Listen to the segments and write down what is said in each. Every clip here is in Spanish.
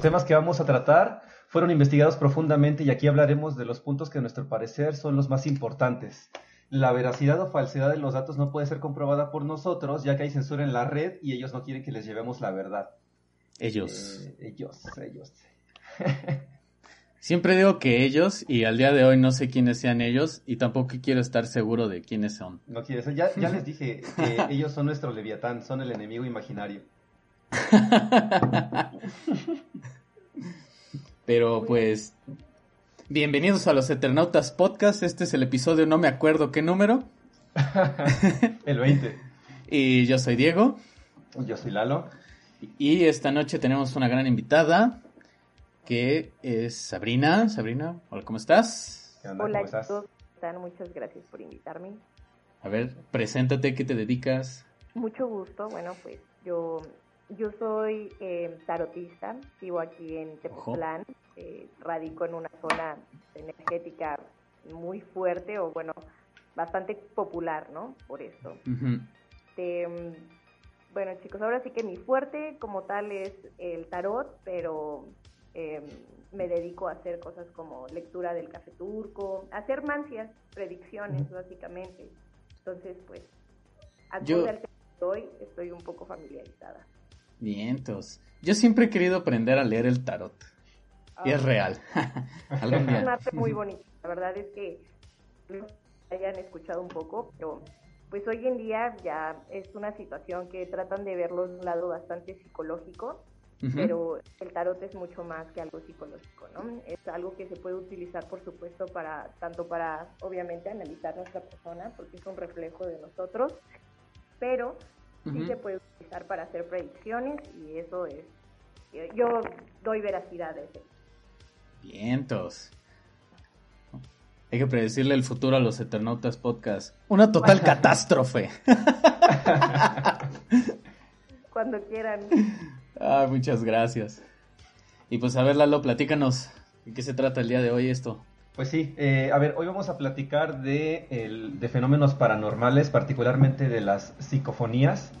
los temas que vamos a tratar fueron investigados profundamente y aquí hablaremos de los puntos que a nuestro parecer son los más importantes. La veracidad o falsedad de los datos no puede ser comprobada por nosotros, ya que hay censura en la red y ellos no quieren que les llevemos la verdad. Ellos. Eh, ellos, ellos. Siempre digo que ellos, y al día de hoy no sé quiénes sean ellos, y tampoco quiero estar seguro de quiénes son. No quieres, ya, ya les dije que ellos son nuestro leviatán, son el enemigo imaginario. Pero pues, bienvenidos a los Eternautas Podcast. Este es el episodio, no me acuerdo qué número. el 20. Y yo soy Diego. Yo soy Lalo. Y esta noche tenemos una gran invitada que es Sabrina. Sabrina, hola, ¿cómo estás? ¿Qué onda? Hola, ¿cómo estás? están? Muchas gracias por invitarme. A ver, preséntate, ¿qué te dedicas? Mucho gusto. Bueno, pues yo yo soy eh, tarotista, vivo aquí en Tepoztlán, eh, radico en una zona energética muy fuerte o bueno, bastante popular, ¿no? Por esto. Este, bueno, chicos, ahora sí que mi fuerte como tal es el tarot, pero em, me dedico a hacer cosas como lectura del café turco, hacer mancias, predicciones, básicamente. Entonces, pues, aquí yo... hoy estoy un poco familiarizada. Vientos. Yo siempre he querido aprender a leer el tarot. Y es ah. real. es un arte muy bonito. La verdad es que hayan escuchado un poco, pero pues hoy en día ya es una situación que tratan de verlo de un lado bastante psicológico, pero el tarot es mucho más que algo psicológico, ¿no? Es algo que se puede utilizar, por supuesto, para tanto para, obviamente, analizar nuestra persona, porque es un reflejo de nosotros, pero sí se puede utilizar para hacer predicciones y eso es, yo doy veracidad a eso. Vientos. Hay que predecirle el futuro a los Eternautas Podcast. Una total catástrofe. Cuando quieran. Ah, muchas gracias. Y pues a ver, Lalo, platícanos. ¿De qué se trata el día de hoy esto? Pues sí, eh, a ver, hoy vamos a platicar de, de fenómenos paranormales, particularmente de las psicofonías.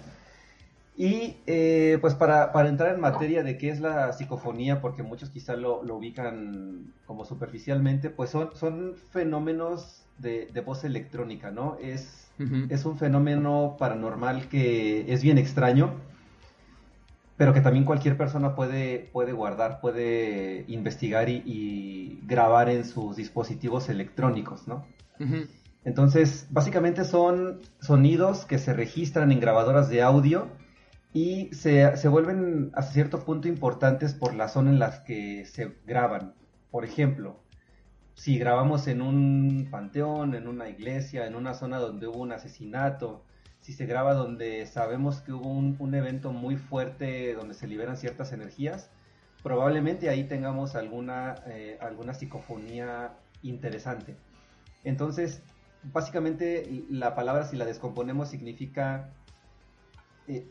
Y eh, pues para, entrar en materia de qué es la psicofonía, porque muchos quizá lo, ubican como superficialmente, pues son, son fenómenos de, voz electrónica, ¿no? Es, es un fenómeno paranormal que es bien extraño, pero que también cualquier persona puede, puede guardar, puede investigar y, grabar en sus dispositivos electrónicos, ¿no? Entonces, básicamente son sonidos que se registran en grabadoras de audio y se, se, vuelven hasta cierto punto importantes por la zona en la que se graban. Por ejemplo, si grabamos en un panteón, en una iglesia, en una zona donde hubo un asesinato, si se graba donde sabemos que hubo un, evento muy fuerte donde se liberan ciertas energías, probablemente ahí tengamos alguna, eh, alguna psicofonía interesante. Entonces, básicamente la palabra si la descomponemos significa eh,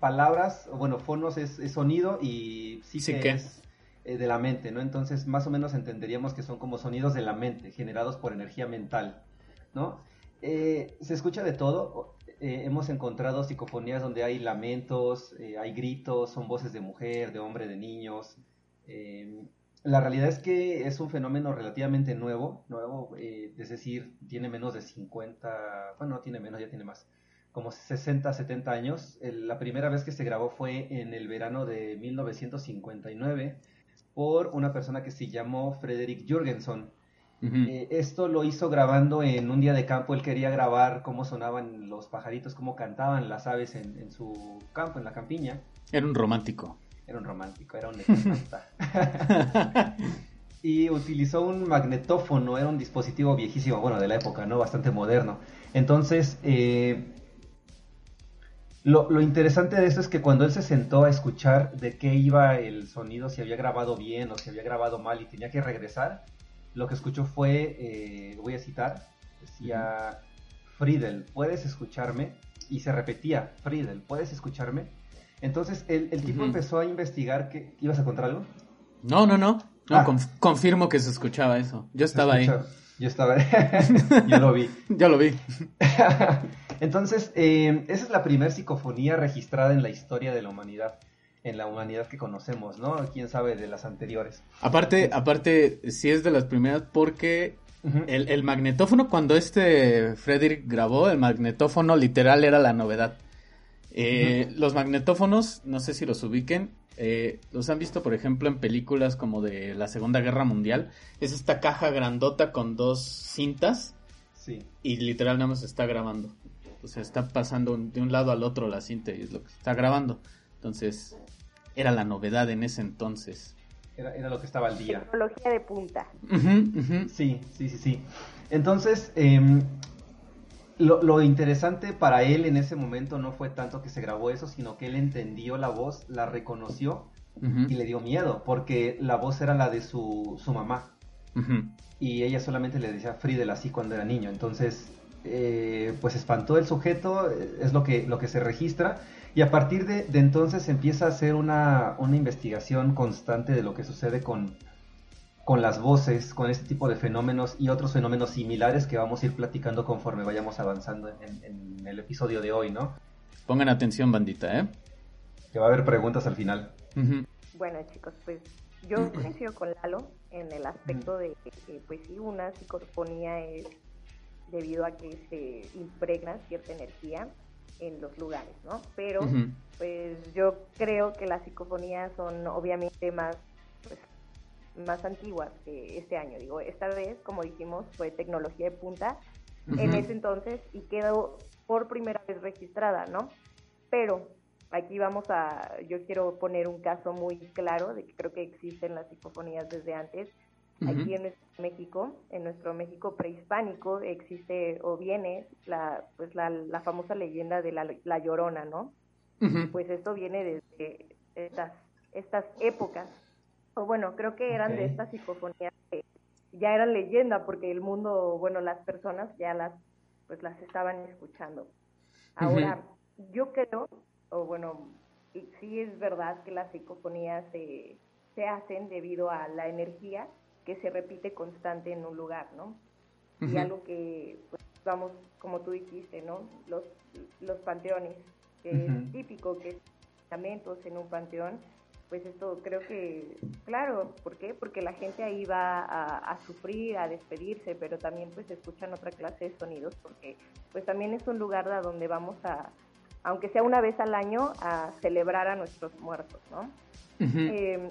palabras, bueno, fonos es, sonido y sí, que, es eh, de la mente, ¿no? Entonces, más o menos entenderíamos que son como sonidos de la mente, generados por energía mental, ¿no? Eh, se escucha de todo. Eh, hemos encontrado psicofonías donde hay lamentos, hay gritos, son voces de mujer, de hombre, de niños. la realidad es que es un fenómeno relativamente nuevo, nuevo, es decir, tiene menos de 50, bueno, no tiene menos, ya tiene más como 60, 70 años. la primera vez que se grabó fue en el verano de 1959 por una persona que se llamó Frederick Jürgenson. Eh, esto lo hizo grabando en un día de campo. Él quería grabar cómo sonaban los pajaritos, cómo cantaban las aves en, su campo, en la campiña. Era un romántico. Era un romántico, era un y utilizó un magnetófono, era un dispositivo viejísimo, bueno, de la época, ¿no? Bastante moderno. Entonces, eh, lo, interesante de esto es que cuando él se sentó a escuchar de qué iba el sonido, si había grabado bien o si había grabado mal y tenía que regresar, lo que escuchó fue, eh, voy a citar, decía, Friedel, ¿puedes escucharme? Y se repetía, Friedel, ¿puedes escucharme? Entonces el, tipo empezó a investigar que... ¿Ibas a contar algo? No, no, no. no ah. confirmo que se escuchaba eso. Yo estaba ahí. Yo estaba ahí. Yo lo vi. Ya lo vi. Entonces, eh, esa es la primera psicofonía registrada en la historia de la humanidad. En la humanidad que conocemos, ¿no? Quién sabe de las anteriores. Aparte, aparte, sí es de las primeras porque el, el, magnetófono, cuando este Frederick grabó, el magnetófono literal era la novedad. Eh, Los magnetófonos, no sé si los ubiquen, eh, los han visto, por ejemplo, en películas como de la Segunda Guerra Mundial. Es esta caja grandota con dos cintas. Sí. Y literal nada más está grabando. O sea, está pasando de un lado al otro la cinta y es lo que está grabando. Entonces, era la novedad en ese entonces. Era, era lo que estaba al día. Tecnología de punta. Sí, sí, sí, sí. Entonces, eh, lo, lo, interesante para él en ese momento no fue tanto que se grabó eso, sino que él entendió la voz, la reconoció uh -huh. y le dio miedo, porque la voz era la de su, su mamá. Uh -huh. Y ella solamente le decía Friedel así cuando era niño. Entonces, eh, pues espantó el sujeto, es lo que, lo que se registra. Y a partir de, de entonces empieza a hacer una, una, investigación constante de lo que sucede con, con las voces, con este tipo de fenómenos y otros fenómenos similares que vamos a ir platicando conforme vayamos avanzando en, en el episodio de hoy, ¿no? Pongan atención, bandita, ¿eh? Que va a haber preguntas al final. Uh -huh. Bueno, chicos, pues yo coincido con Lalo en el aspecto de que, pues sí, una psicofonía es debido a que se impregna cierta energía en los lugares, ¿no? Pero, uh -huh. pues yo creo que las psicofonías son obviamente más, pues, más antiguas que este año. Digo, esta vez, como dijimos, fue tecnología de punta uh -huh. en ese entonces y quedó por primera vez registrada, ¿no? Pero aquí vamos a, yo quiero poner un caso muy claro de que creo que existen las psicofonías desde antes. Uh -huh. Aquí en nuestro México, en nuestro México prehispánico, existe o viene la, pues la, la famosa leyenda de la, la Llorona, ¿no? Uh -huh. Pues esto viene desde estas, estas épocas o bueno, creo que eran okay. de estas psicofonías que ya eran leyenda porque el mundo, bueno, las personas ya las pues las estaban escuchando. Ahora, uh -huh. yo creo, o bueno, sí es verdad que las psicofonías se, se hacen debido a la energía que se repite constante en un lugar, ¿no? Uh -huh. Y algo que, pues, vamos, como tú dijiste, ¿no? Los, los panteones, que uh -huh. es típico que es en un panteón, pues esto creo que, claro, ¿por qué? Porque la gente ahí va a, a, sufrir, a despedirse, pero también pues escuchan otra clase de sonidos, porque pues también es un lugar a donde vamos a, aunque sea una vez al año, a celebrar a nuestros muertos, ¿no? Uh -huh. eh,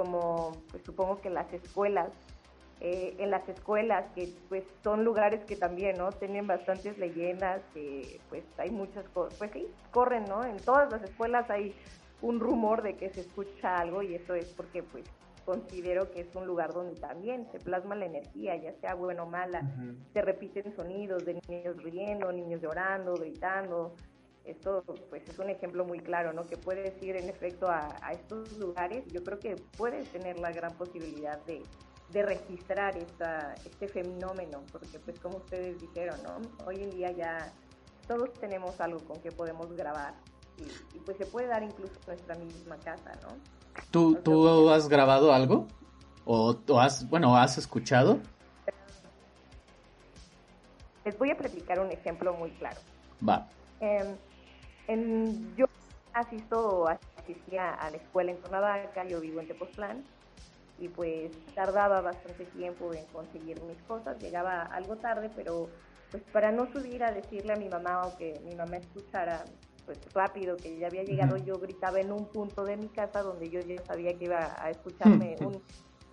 como, pues supongo que las escuelas, eh, en las escuelas que pues son lugares que también, ¿no? Tienen bastantes leyendas, que pues hay muchas cosas, pues sí, corren, ¿no? En todas las escuelas hay un rumor de que se escucha algo y eso es porque pues considero que es un lugar donde también se plasma la energía, ya sea buena o mala, uh -huh. se repiten sonidos de niños riendo, niños llorando, gritando, esto pues es un ejemplo muy claro, ¿no? Que puedes ir en efecto a, a estos lugares, yo creo que puedes tener la gran posibilidad de, de registrar esta, este fenómeno, porque pues como ustedes dijeron, ¿no? Hoy en día ya todos tenemos algo con que podemos grabar y, y, pues se puede dar incluso en nuestra misma casa, ¿no? ¿Tú, ¿tú has grabado algo? ¿O, ¿O, has, bueno, has escuchado? Les voy a platicar un ejemplo muy claro. Va. Eh, en, yo asisto, asistía a la escuela en Cuernavaca, yo vivo en Tepoztlán, y pues tardaba bastante tiempo en conseguir mis cosas, llegaba algo tarde, pero pues para no subir a decirle a mi mamá o que mi mamá escuchara pues rápido que ya había llegado, yo gritaba en un punto de mi casa donde yo ya sabía que iba a escucharme un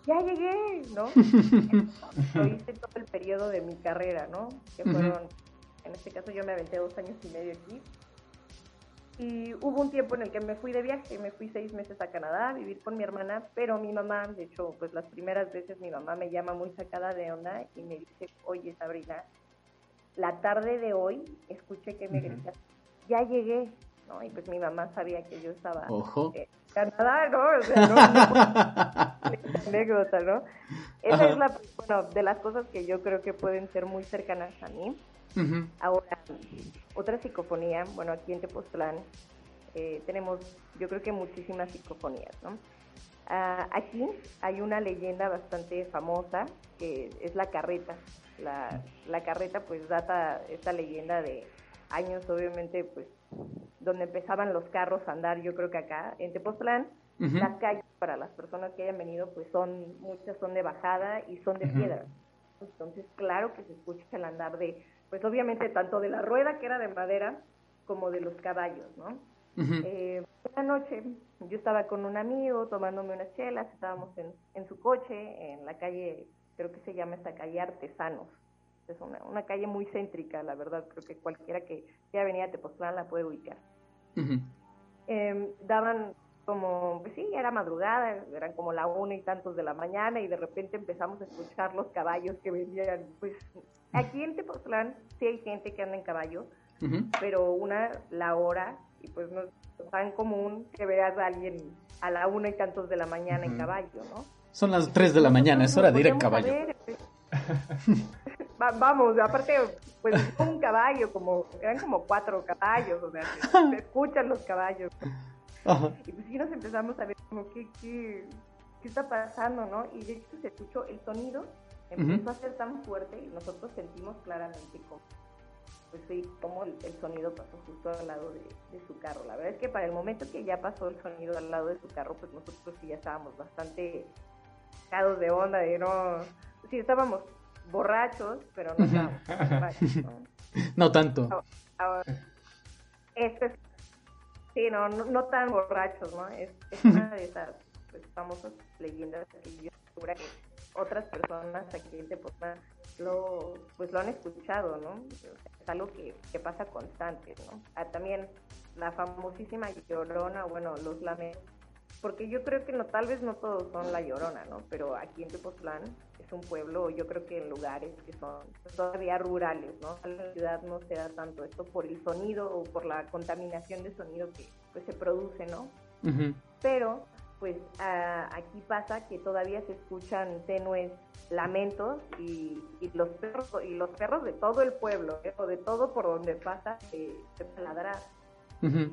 ya llegué, ¿no? Lo hice todo el periodo de mi carrera, ¿no? Que fueron, en este caso yo me aventé dos años y medio aquí. Y hubo un tiempo en el que me fui de viaje, me fui seis meses a Canadá a vivir con mi hermana, pero mi mamá, de hecho, pues las primeras veces mi mamá me llama muy sacada de onda y me dice, oye Sabrina, la tarde de hoy escuché que me uh -huh. gritas ya llegué, ¿no? Y pues mi mamá sabía que yo estaba Ojo. en Canadá, ¿no? O sea, no, no anécdota, ¿no? Esa Ajá. es la, bueno, de las cosas que yo creo que pueden ser muy cercanas a mí. Uh -huh. Ahora, otra psicofonía, bueno, aquí en Tepoztlán eh, tenemos, yo creo que muchísimas psicofonías, ¿no? Uh, aquí hay una leyenda bastante famosa que es la carreta. La, la carreta pues data esta leyenda de años, obviamente, pues donde empezaban los carros a andar, yo creo que acá, en Tepoztlán, las calles para las personas que hayan venido, pues son, muchas son de bajada y son de piedra. Entonces, claro que se escucha el andar de, pues obviamente tanto de la rueda que era de madera, como de los caballos, ¿no? eh, una noche yo estaba con un amigo tomándome unas chelas, estábamos en, en su coche, en la calle, creo que se llama esta calle Artesanos. Es una, una calle muy céntrica, la verdad, creo que cualquiera que ya venía a Tepoztlán la puede ubicar. eh, daban como, pues sí, era madrugada, eran como la una y tantos de la mañana y de repente empezamos a escuchar los caballos que venían, pues aquí en Tepoztlán sí hay gente que anda en caballo, pero una, la hora, y pues no es tan común que veas a alguien a la una y tantos de la mañana en caballo, ¿no? Son las tres de la mañana, es hora de ir en caballo. Pues. vamos, aparte, pues un caballo, como, eran como cuatro caballos, o sea, se, escuchan los caballos. Y pues sí nos empezamos a ver como, ¿qué, qué, qué está pasando, no? Y de hecho se escuchó el sonido, empezó a ser tan fuerte y nosotros sentimos claramente como pues sí, como el, sonido pasó justo al lado de, su carro. La verdad es que para el momento que ya pasó el sonido al lado de su carro, pues nosotros sí ya estábamos bastante sacados de onda, de no, sí estábamos borrachos, pero no estábamos borrachos, ¿no? no tanto. este, sí, no, no, tan borrachos, ¿no? Es, una de esas pues, famosas leyendas que yo segura que otras personas aquí en Tepoztlán lo, pues lo han escuchado, ¿no? Es algo que, que pasa constante, ¿no? Ah, también la famosísima llorona, bueno, los lamentos, porque yo creo que no, tal vez no todos son la llorona, ¿no? Pero aquí en Tepoztlán es un pueblo, yo creo que en lugares que son todavía rurales, ¿no? En la ciudad no se da tanto esto por el sonido o por la contaminación de sonido que pues se produce, ¿no? Pero pues aquí pasa que todavía se escuchan tenues lamentos y, los perros y los perros de todo el pueblo ¿eh? o de todo por donde pasa se, se ladra y,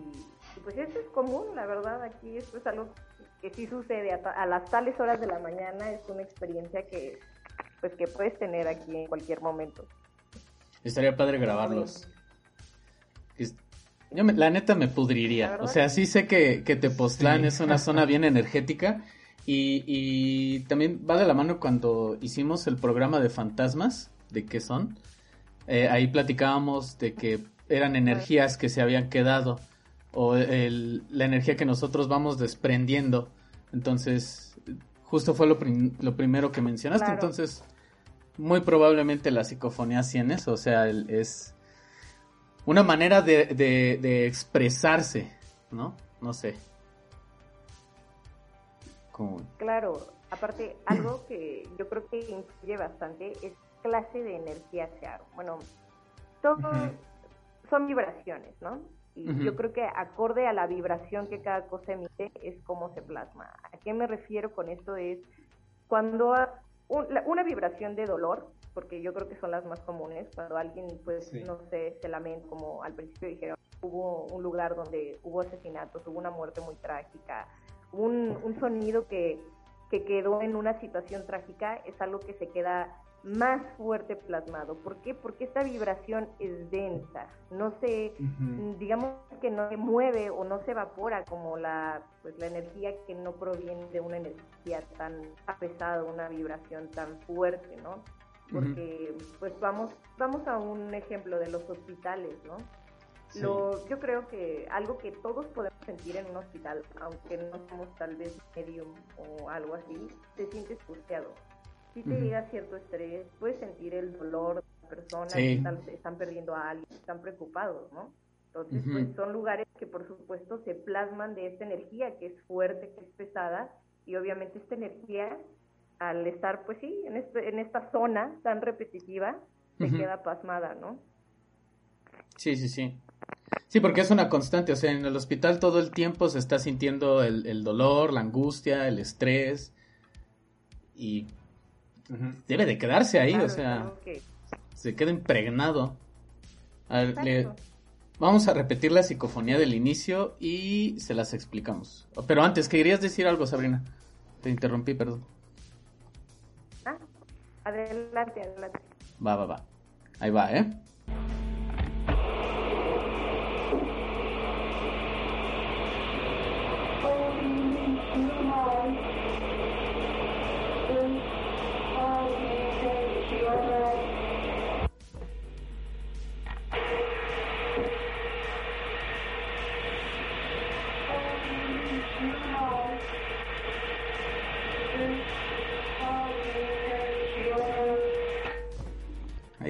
pues eso es común la verdad aquí esto es algo que sí sucede a, las tales horas de la mañana es una experiencia que pues que puedes tener aquí en cualquier momento estaría padre grabarlos yo la neta me pudriría. O sea, sí sé que, que Tepoztlán es una zona bien energética. Y, y, también va de la mano cuando hicimos el programa de fantasmas, de qué son. Eh, ahí platicábamos de que eran energías que se habían quedado o el, la energía que nosotros vamos desprendiendo. Entonces, justo fue lo, lo primero que mencionaste. Entonces, muy probablemente la psicofonía sí en eso. O sea, el, es una manera de, de, expresarse, ¿no? No sé. Claro, aparte, algo que yo creo que influye bastante es clase de energía sea. Bueno, todo son vibraciones, ¿no? Y yo creo que acorde a la vibración que cada cosa emite es como se plasma. ¿A qué me refiero con esto? Es cuando una vibración de dolor, porque yo creo que son las más comunes, cuando alguien, pues, no sé, se lamenta, como al principio dijeron, hubo un lugar donde hubo asesinatos, hubo una muerte muy trágica, un, un sonido que, que quedó en una situación trágica, es algo que se queda más fuerte plasmado. ¿Por qué? Porque esta vibración es densa, no se, digamos que no se mueve o no se evapora como la, pues, la energía que no proviene de una energía tan pesada, una vibración tan fuerte, ¿no? porque pues vamos vamos a un ejemplo de los hospitales, ¿no? Lo, yo creo que algo que todos podemos sentir en un hospital, aunque no somos tal vez medium o algo así, te sientes angustiado. Si te llega cierto estrés, puedes sentir el dolor de la persona, que están, perdiendo a alguien, están preocupados, ¿no? Entonces, pues son lugares que por supuesto se plasman de esta energía que es fuerte, que es pesada, y obviamente esta energía al estar, pues sí, en, este, en esta zona tan repetitiva, se queda pasmada, ¿no? Sí, sí, sí. Sí, porque es una constante, o sea, en el hospital todo el tiempo se está sintiendo el, dolor, la angustia, el estrés, y debe de quedarse ahí, o sea, se queda impregnado. Vamos a repetir la psicofonía del inicio y se las explicamos. Pero antes, ¿querías decir algo, Sabrina? Te interrumpí, perdón. Adelante, adelante. Va, va, va. Ahí va, ¿eh?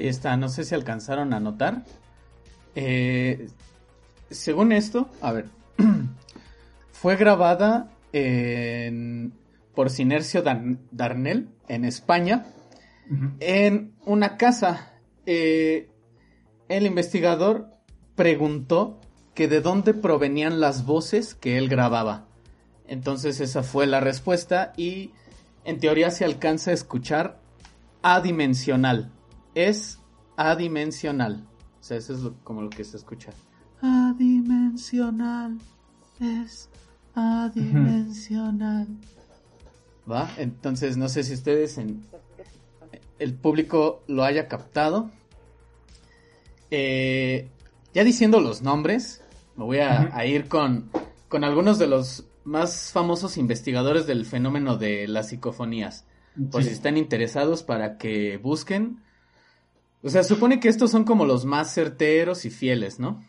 Está, no sé si alcanzaron a notar. Eh, según esto, a ver, fue grabada por Sinercio Darnell en España, en una casa. Eh, el investigador preguntó que de dónde provenían las voces que él grababa. Entonces esa fue la respuesta y en teoría se alcanza a escuchar adimensional. Es adimensional. O sea, eso es como lo que se escucha. Adimensional. Es adimensional. ¿Va? Entonces no sé si ustedes en el público lo haya captado. Eh, ya diciendo los nombres, me voy a, ir con, con algunos de los más famosos investigadores del fenómeno de las psicofonías. Por si están interesados para que busquen. O sea, supone que estos son como los más certeros y fieles, ¿no?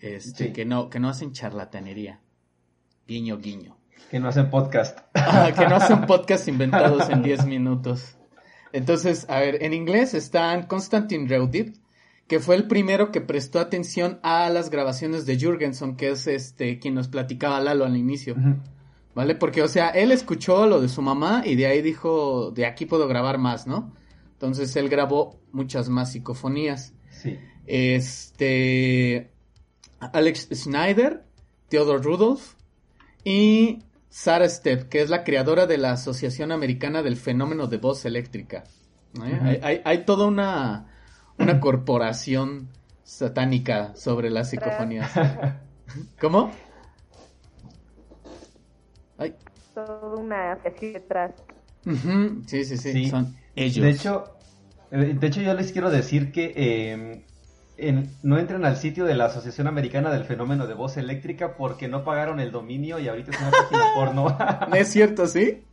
Este, que no, que no hacen charlatanería. Guiño, guiño. Que no hacen podcast. que no hacen podcast inventados en 10 minutos. Entonces, a ver, en inglés están Konstantin Reudit, que fue el primero que prestó atención a las grabaciones de Jürgenson, que es este quien nos platicaba Lalo al inicio. ¿Vale? Porque, o sea, él escuchó lo de su mamá y de ahí dijo, de aquí puedo grabar más, ¿no? Entonces él grabó muchas más psicofonías. Sí. Este. Alex Schneider, Theodore Rudolph y Sarah Stepp, que es la creadora de la Asociación Americana del Fenómeno de Voz Eléctrica. hay, hay toda una una corporación satánica sobre las psicofonías. ¿Cómo? Ay. Toda una así detrás. sí, sí, sí, son ellos. De hecho, de hecho yo les quiero decir que em, no entren al sitio de la Asociación Americana del Fenómeno de Voz Eléctrica porque no pagaron el dominio y ahorita es una página porno. ¿Es cierto, sí?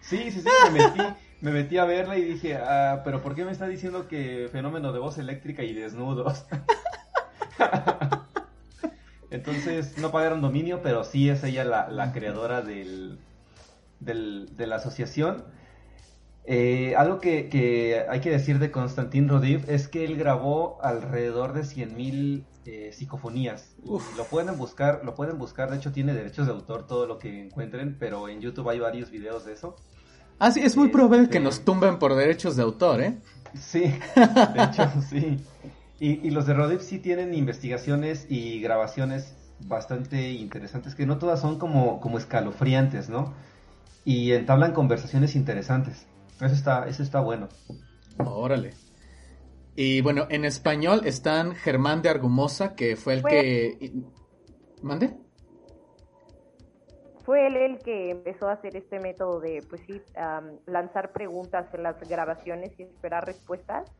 Sí, sí, sí, me metí me metí a verla y dije, ah, pero ¿por qué me está diciendo que fenómeno de voz eléctrica y desnudos? Entonces no pagaron dominio, pero sí es ella la, creadora del, de la asociación. Eh, algo que, hay que decir de Konstantin Rodiv es que él grabó alrededor de 100.000 eh, psicofonías. Lo pueden buscar, lo pueden buscar, de hecho tiene derechos de autor todo lo que encuentren, pero en YouTube hay varios videos de eso. Ah, sí, es muy probable que nos tumben por derechos de autor, ¿eh? Sí, de hecho, sí. Y, los de Rodif sí tienen investigaciones y grabaciones bastante interesantes, que no todas son como, como escalofriantes, ¿no? Y entablan conversaciones interesantes. Eso está, eso está bueno. Órale. Y bueno, en español están Germán de Argumosa, que fue el que... ¿Mande? fue él el que empezó a hacer este método de, pues sí, lanzar preguntas en las grabaciones y esperar respuestas.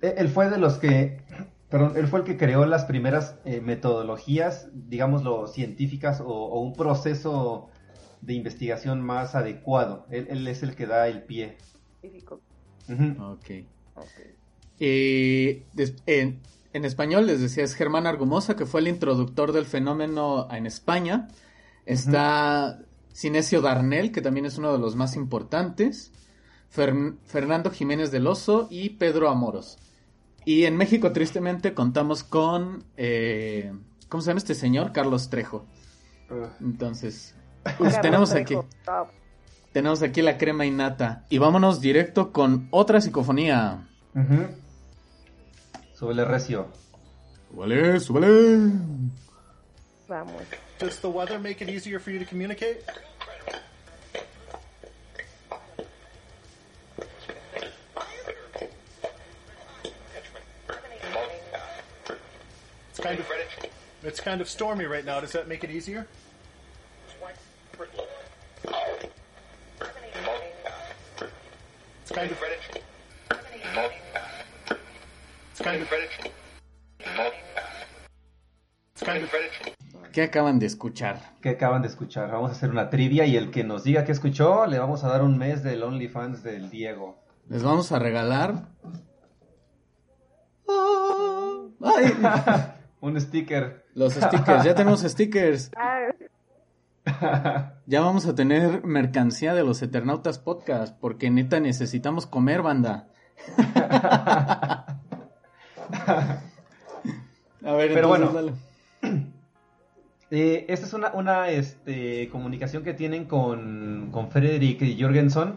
E, él fue de los que, perdón, él fue el que creó las primeras eh, metodologías, digámoslo, científicas o, un proceso de investigación más adecuado. Él, es el que da el pie. Ok. Eh, en, en, español les decía es Germán Argumosa, que fue el introductor del fenómeno en España. Está Cinesio Darnell, que también es uno de los más importantes. Fernando Jiménez del Oso y Pedro Amoros. Y en México, tristemente, contamos con. Eh, ¿Cómo se llama este señor? Carlos Trejo. Entonces, pues, tenemos aquí. Tenemos aquí la crema innata. Y vámonos directo con otra psicofonía. Uh Súbele recio. Súbele, súbele. Vamos. Does the weather make it easier for you to communicate? It's kind of it's kind of stormy right now. Does that make it easier? Kind of it's kind of it's kind of ¿Qué acaban de escuchar? ¿Qué acaban de escuchar? Vamos a hacer una trivia y el que nos diga que escuchó, le vamos a dar un mes del OnlyFans del Diego. Les vamos a regalar. un sticker. Los stickers, ya tenemos stickers. ya vamos a tener mercancía de los Eternautas Podcast, porque neta necesitamos comer, banda. A ver, Pero entonces, bueno. dale. Eh, esta es una, una este, comunicación que tienen con, con Frederick Jorgensen.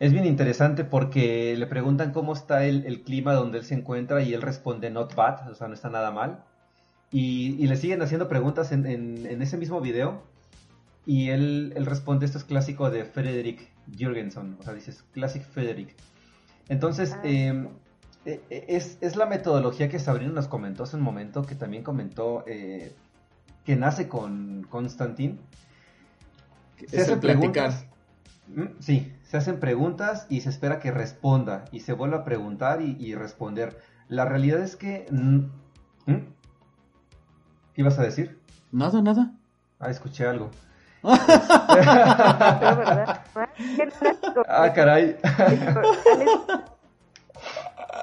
Es bien interesante porque le preguntan cómo está el, el clima donde él se encuentra y él responde not bad, o sea, no está nada mal. Y, y le siguen haciendo preguntas en, en- en ese mismo video y él, él responde, esto es clásico de Frederick Jorgensen, o sea, dices Classic Frederick. Entonces, Ah. eh, eh, eh, es, es la metodología que Sabrina nos comentó hace un momento, que también comentó eh, que nace con Constantine. Es el platicar. Mm, Sí, se hacen preguntas y se espera que responda y se vuelve a preguntar y, y responder. La realidad es que... ¿Mm? ¿Qué ibas a decir? Nada, nada. Ah, escuché algo. Ah, caray.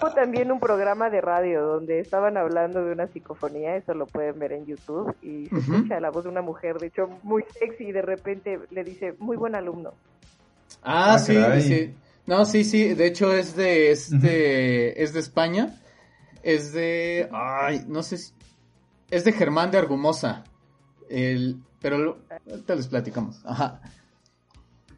Hubo también un programa de radio donde estaban hablando de una psicofonía, eso lo pueden ver en YouTube, y se escucha la voz de una mujer, de hecho, muy sexy, y de repente le dice, muy buen alumno. Ah, Ah, sí, caray. sí. No, sí, sí. De hecho, es de este. Es de España. Es de. Ay, no sé. si- Es de Germán de Argumosa. El, pero lo- ahorita les platicamos. Ajá.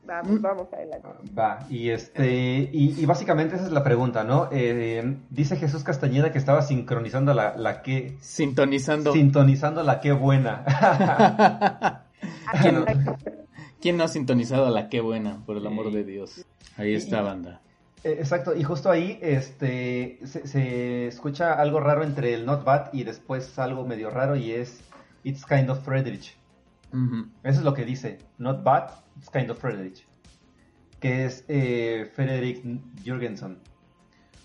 Vamos, Mm. vamos adelante. Va, y este, y, y básicamente esa es la pregunta, ¿no? Eh, dice Jesús Castañeda que estaba sincronizando la, la que, Sintonizando. sintonizando la que buena. ¿Quién, Ah, quién no ha sintonizado a la qué buena? Por el amor de Dios. Ahí está, banda. Eh, Exacto, y justo ahí este, se, se escucha algo raro entre el not bad y después algo medio raro y es It's kind of Friedrich. Eso es lo que dice, not bad, it's kind of Friedrich. Que es eh, Frederick Jürgensen.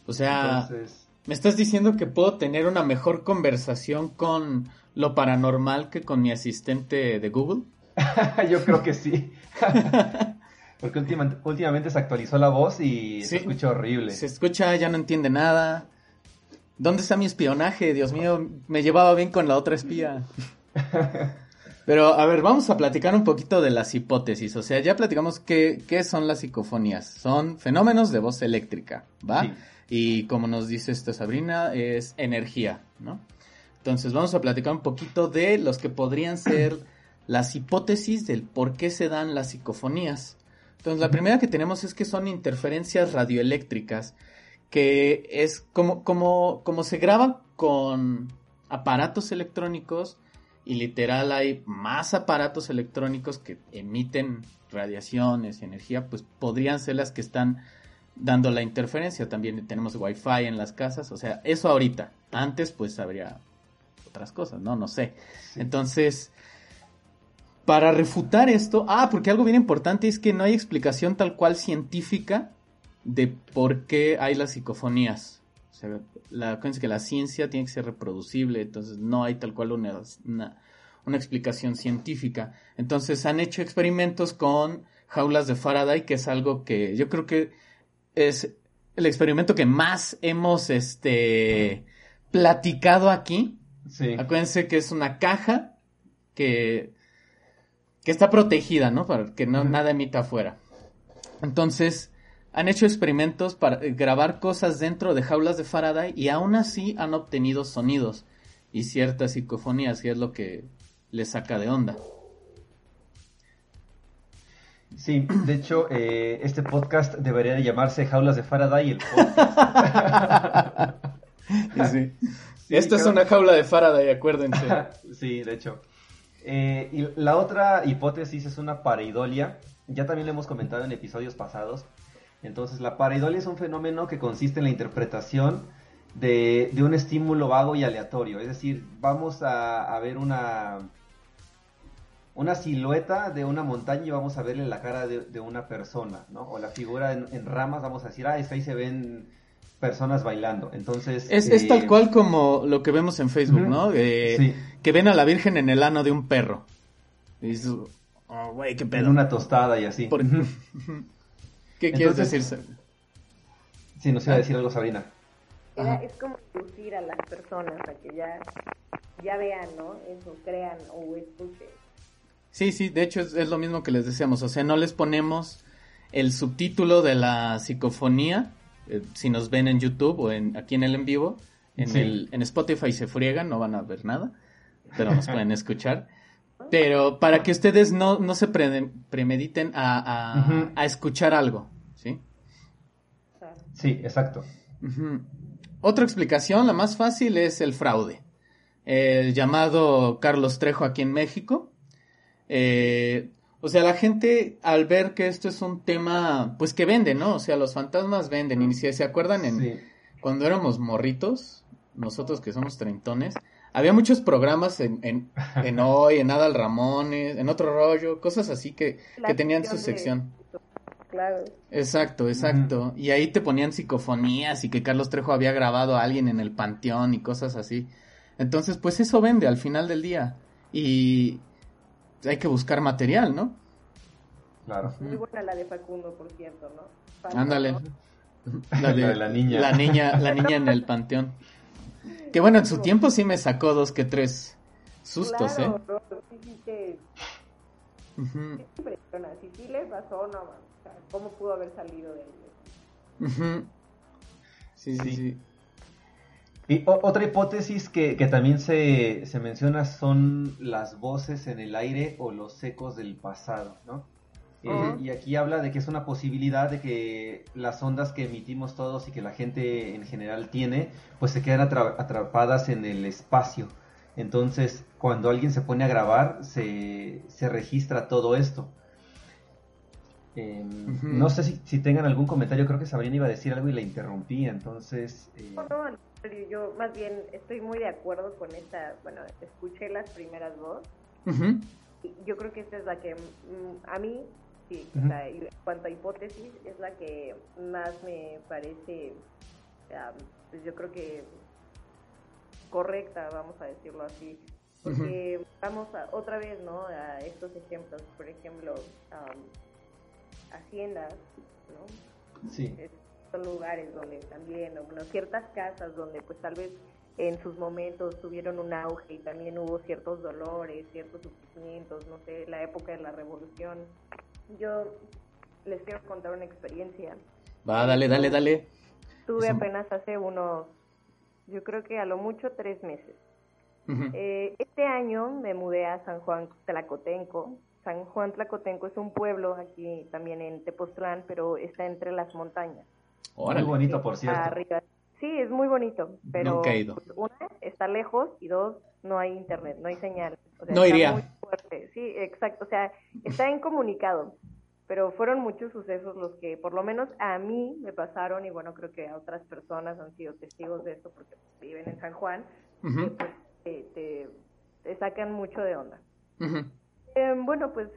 O sea, Entonces, ¿me estás diciendo que puedo tener una mejor conversación con lo paranormal que con mi asistente de Google? yo creo que sí. Porque última- últimamente se actualizó la voz y Sí. se escucha horrible. Se escucha, ya no entiende nada. ¿Dónde está mi espionaje? Dios mío, me llevaba bien con la otra espía. Pero, a ver, vamos a platicar un poquito de las hipótesis. O sea, ya platicamos qué, qué son las psicofonías. Son fenómenos de voz eléctrica, ¿va? Sí. Y como nos dice esta Sabrina, es energía, ¿no? Entonces, vamos a platicar un poquito de los que podrían ser las hipótesis del por qué se dan las psicofonías. Entonces, la primera que tenemos es que son interferencias radioeléctricas, que es como, como, como se graban con aparatos electrónicos y literal hay más aparatos electrónicos que emiten radiaciones y energía, pues podrían ser las que están dando la interferencia. También tenemos wifi en las casas, o sea, eso ahorita. Antes pues habría otras cosas, ¿no? No sé. Entonces, para refutar esto, ah, porque algo bien importante es que no hay explicación tal cual científica de por qué hay las psicofonías. Sea, la, acuérdense que la ciencia tiene que ser reproducible, entonces no hay tal cual una, una, una explicación científica. Entonces han hecho experimentos con jaulas de Faraday, que es algo que yo creo que es el experimento que más hemos este, platicado aquí. Sí. Acuérdense que es una caja que, que está protegida, ¿no? Para que no, nada emita afuera. Entonces, han hecho experimentos para eh, grabar cosas dentro de jaulas de Faraday y aún así han obtenido sonidos y ciertas psicofonías, que es lo que les saca de onda. Sí, de hecho, eh, este podcast debería de llamarse Jaulas de Faraday el podcast. Sí, Esta es una jaula de Faraday, acuérdense. sí, de hecho. Eh, y la otra hipótesis es una pareidolia. Ya también lo hemos comentado en episodios pasados. Entonces, la pareidolia es un fenómeno que consiste en la interpretación de, de un estímulo vago y aleatorio. Es decir, vamos a, a ver una, una silueta de una montaña y vamos a verle la cara de, de una persona, ¿no? O la figura en, en ramas, vamos a decir, ah, ahí se ven personas bailando. Entonces... Es, es eh, tal cual como lo que vemos en Facebook. ¿no? Eh, Sí. Que ven a la Virgen en el ano de un perro. Y dices, oh, güey, qué En pedo. una tostada y así. Por- ¿Qué quieres Entonces- decir? Sab- Sí, nos iba a decir algo Sabrina. Era- es como inducir a las personas a que ya, ya vean, ¿no? Eso, crean o escuchen. Sí, sí, de hecho es, es lo mismo que les decíamos. O sea, no les ponemos el subtítulo de la psicofonía, eh, si nos ven en YouTube o en, aquí en el en vivo, En, el, en Spotify se friegan, no van a ver nada, pero nos pueden escuchar. Pero para que ustedes no, no se premediten a, a, escuchar algo, ¿sí? Exacto. Otra explicación, la más fácil, es el fraude. El llamado Carlos Trejo aquí en México. Eh, o sea, la gente al ver que esto es un tema, pues que vende, ¿no? O sea, los fantasmas venden. Y si se acuerdan, en, cuando éramos morritos, nosotros que somos treintones, había muchos programas en, en, en Hoy, en Adal Ramones, en Otro Rollo, cosas así que, que tenían su sección. Claro. Exacto, exacto. Y ahí te ponían psicofonías y que Carlos Trejo había grabado a alguien en el panteón y cosas así. Entonces, pues eso vende al final del día. Y hay que buscar material, ¿no? Claro. Muy buena la de Facundo, por cierto, ¿no? Ándale. La de, la niña. La niña, la niña en el panteón. Que bueno, en su tiempo sí me sacó dos que tres sustos, ¿eh? sí, sí, que... impresiona. Si sí les pasó, no, ¿cómo pudo haber salido de sí, sí, sí. Y otra hipótesis que, que también se, se, menciona son las voces en el aire o los ecos del pasado, ¿no? Eh, y aquí habla de que es una posibilidad de que las ondas que emitimos todos y que la gente en general tiene, pues se quedan atrapadas en el espacio. Entonces, cuando alguien se pone a grabar, se, se registra todo esto. Em, no sé si, si, tengan algún comentario, creo que Sabrina iba a decir algo y la interrumpí, entonces... Eh... No, no, yo más bien estoy muy de acuerdo con esta, bueno, escuché las primeras dos. Yo creo que esta es la que mm, a mí en cuanto a hipótesis, es la que más me parece, pues yo creo que correcta, vamos a decirlo así. Porque vamos a, otra vez, ¿no? A estos ejemplos, por ejemplo, haciendas, ¿no? Sí. Son lugares donde también, bueno, ciertas casas donde pues tal vez en sus momentos tuvieron un auge y también hubo ciertos dolores, ciertos sufrimientos, no sé, la época de la revolución, yo les quiero contar una experiencia. Va, dale, dale, dale. Tuve apenas hace unos, yo creo que a lo mucho tres meses. Eh, este año me mudé a San Juan Tlacotenco. San Juan Tlacotenco es un pueblo aquí también en Tepoztlán, pero está entre las montañas. muy bonito, por cierto. Sí, es muy bonito, pero pues, una, está lejos y dos, no hay internet, no hay señal. no iría. Muy fuerte. Sí, exacto, o sea, está incomunicado, pero fueron muchos sucesos los que por lo menos a mí me pasaron y bueno, creo que a otras personas han sido testigos de esto porque viven en San Juan, pues, te, sacan mucho de onda. Em, bueno, pues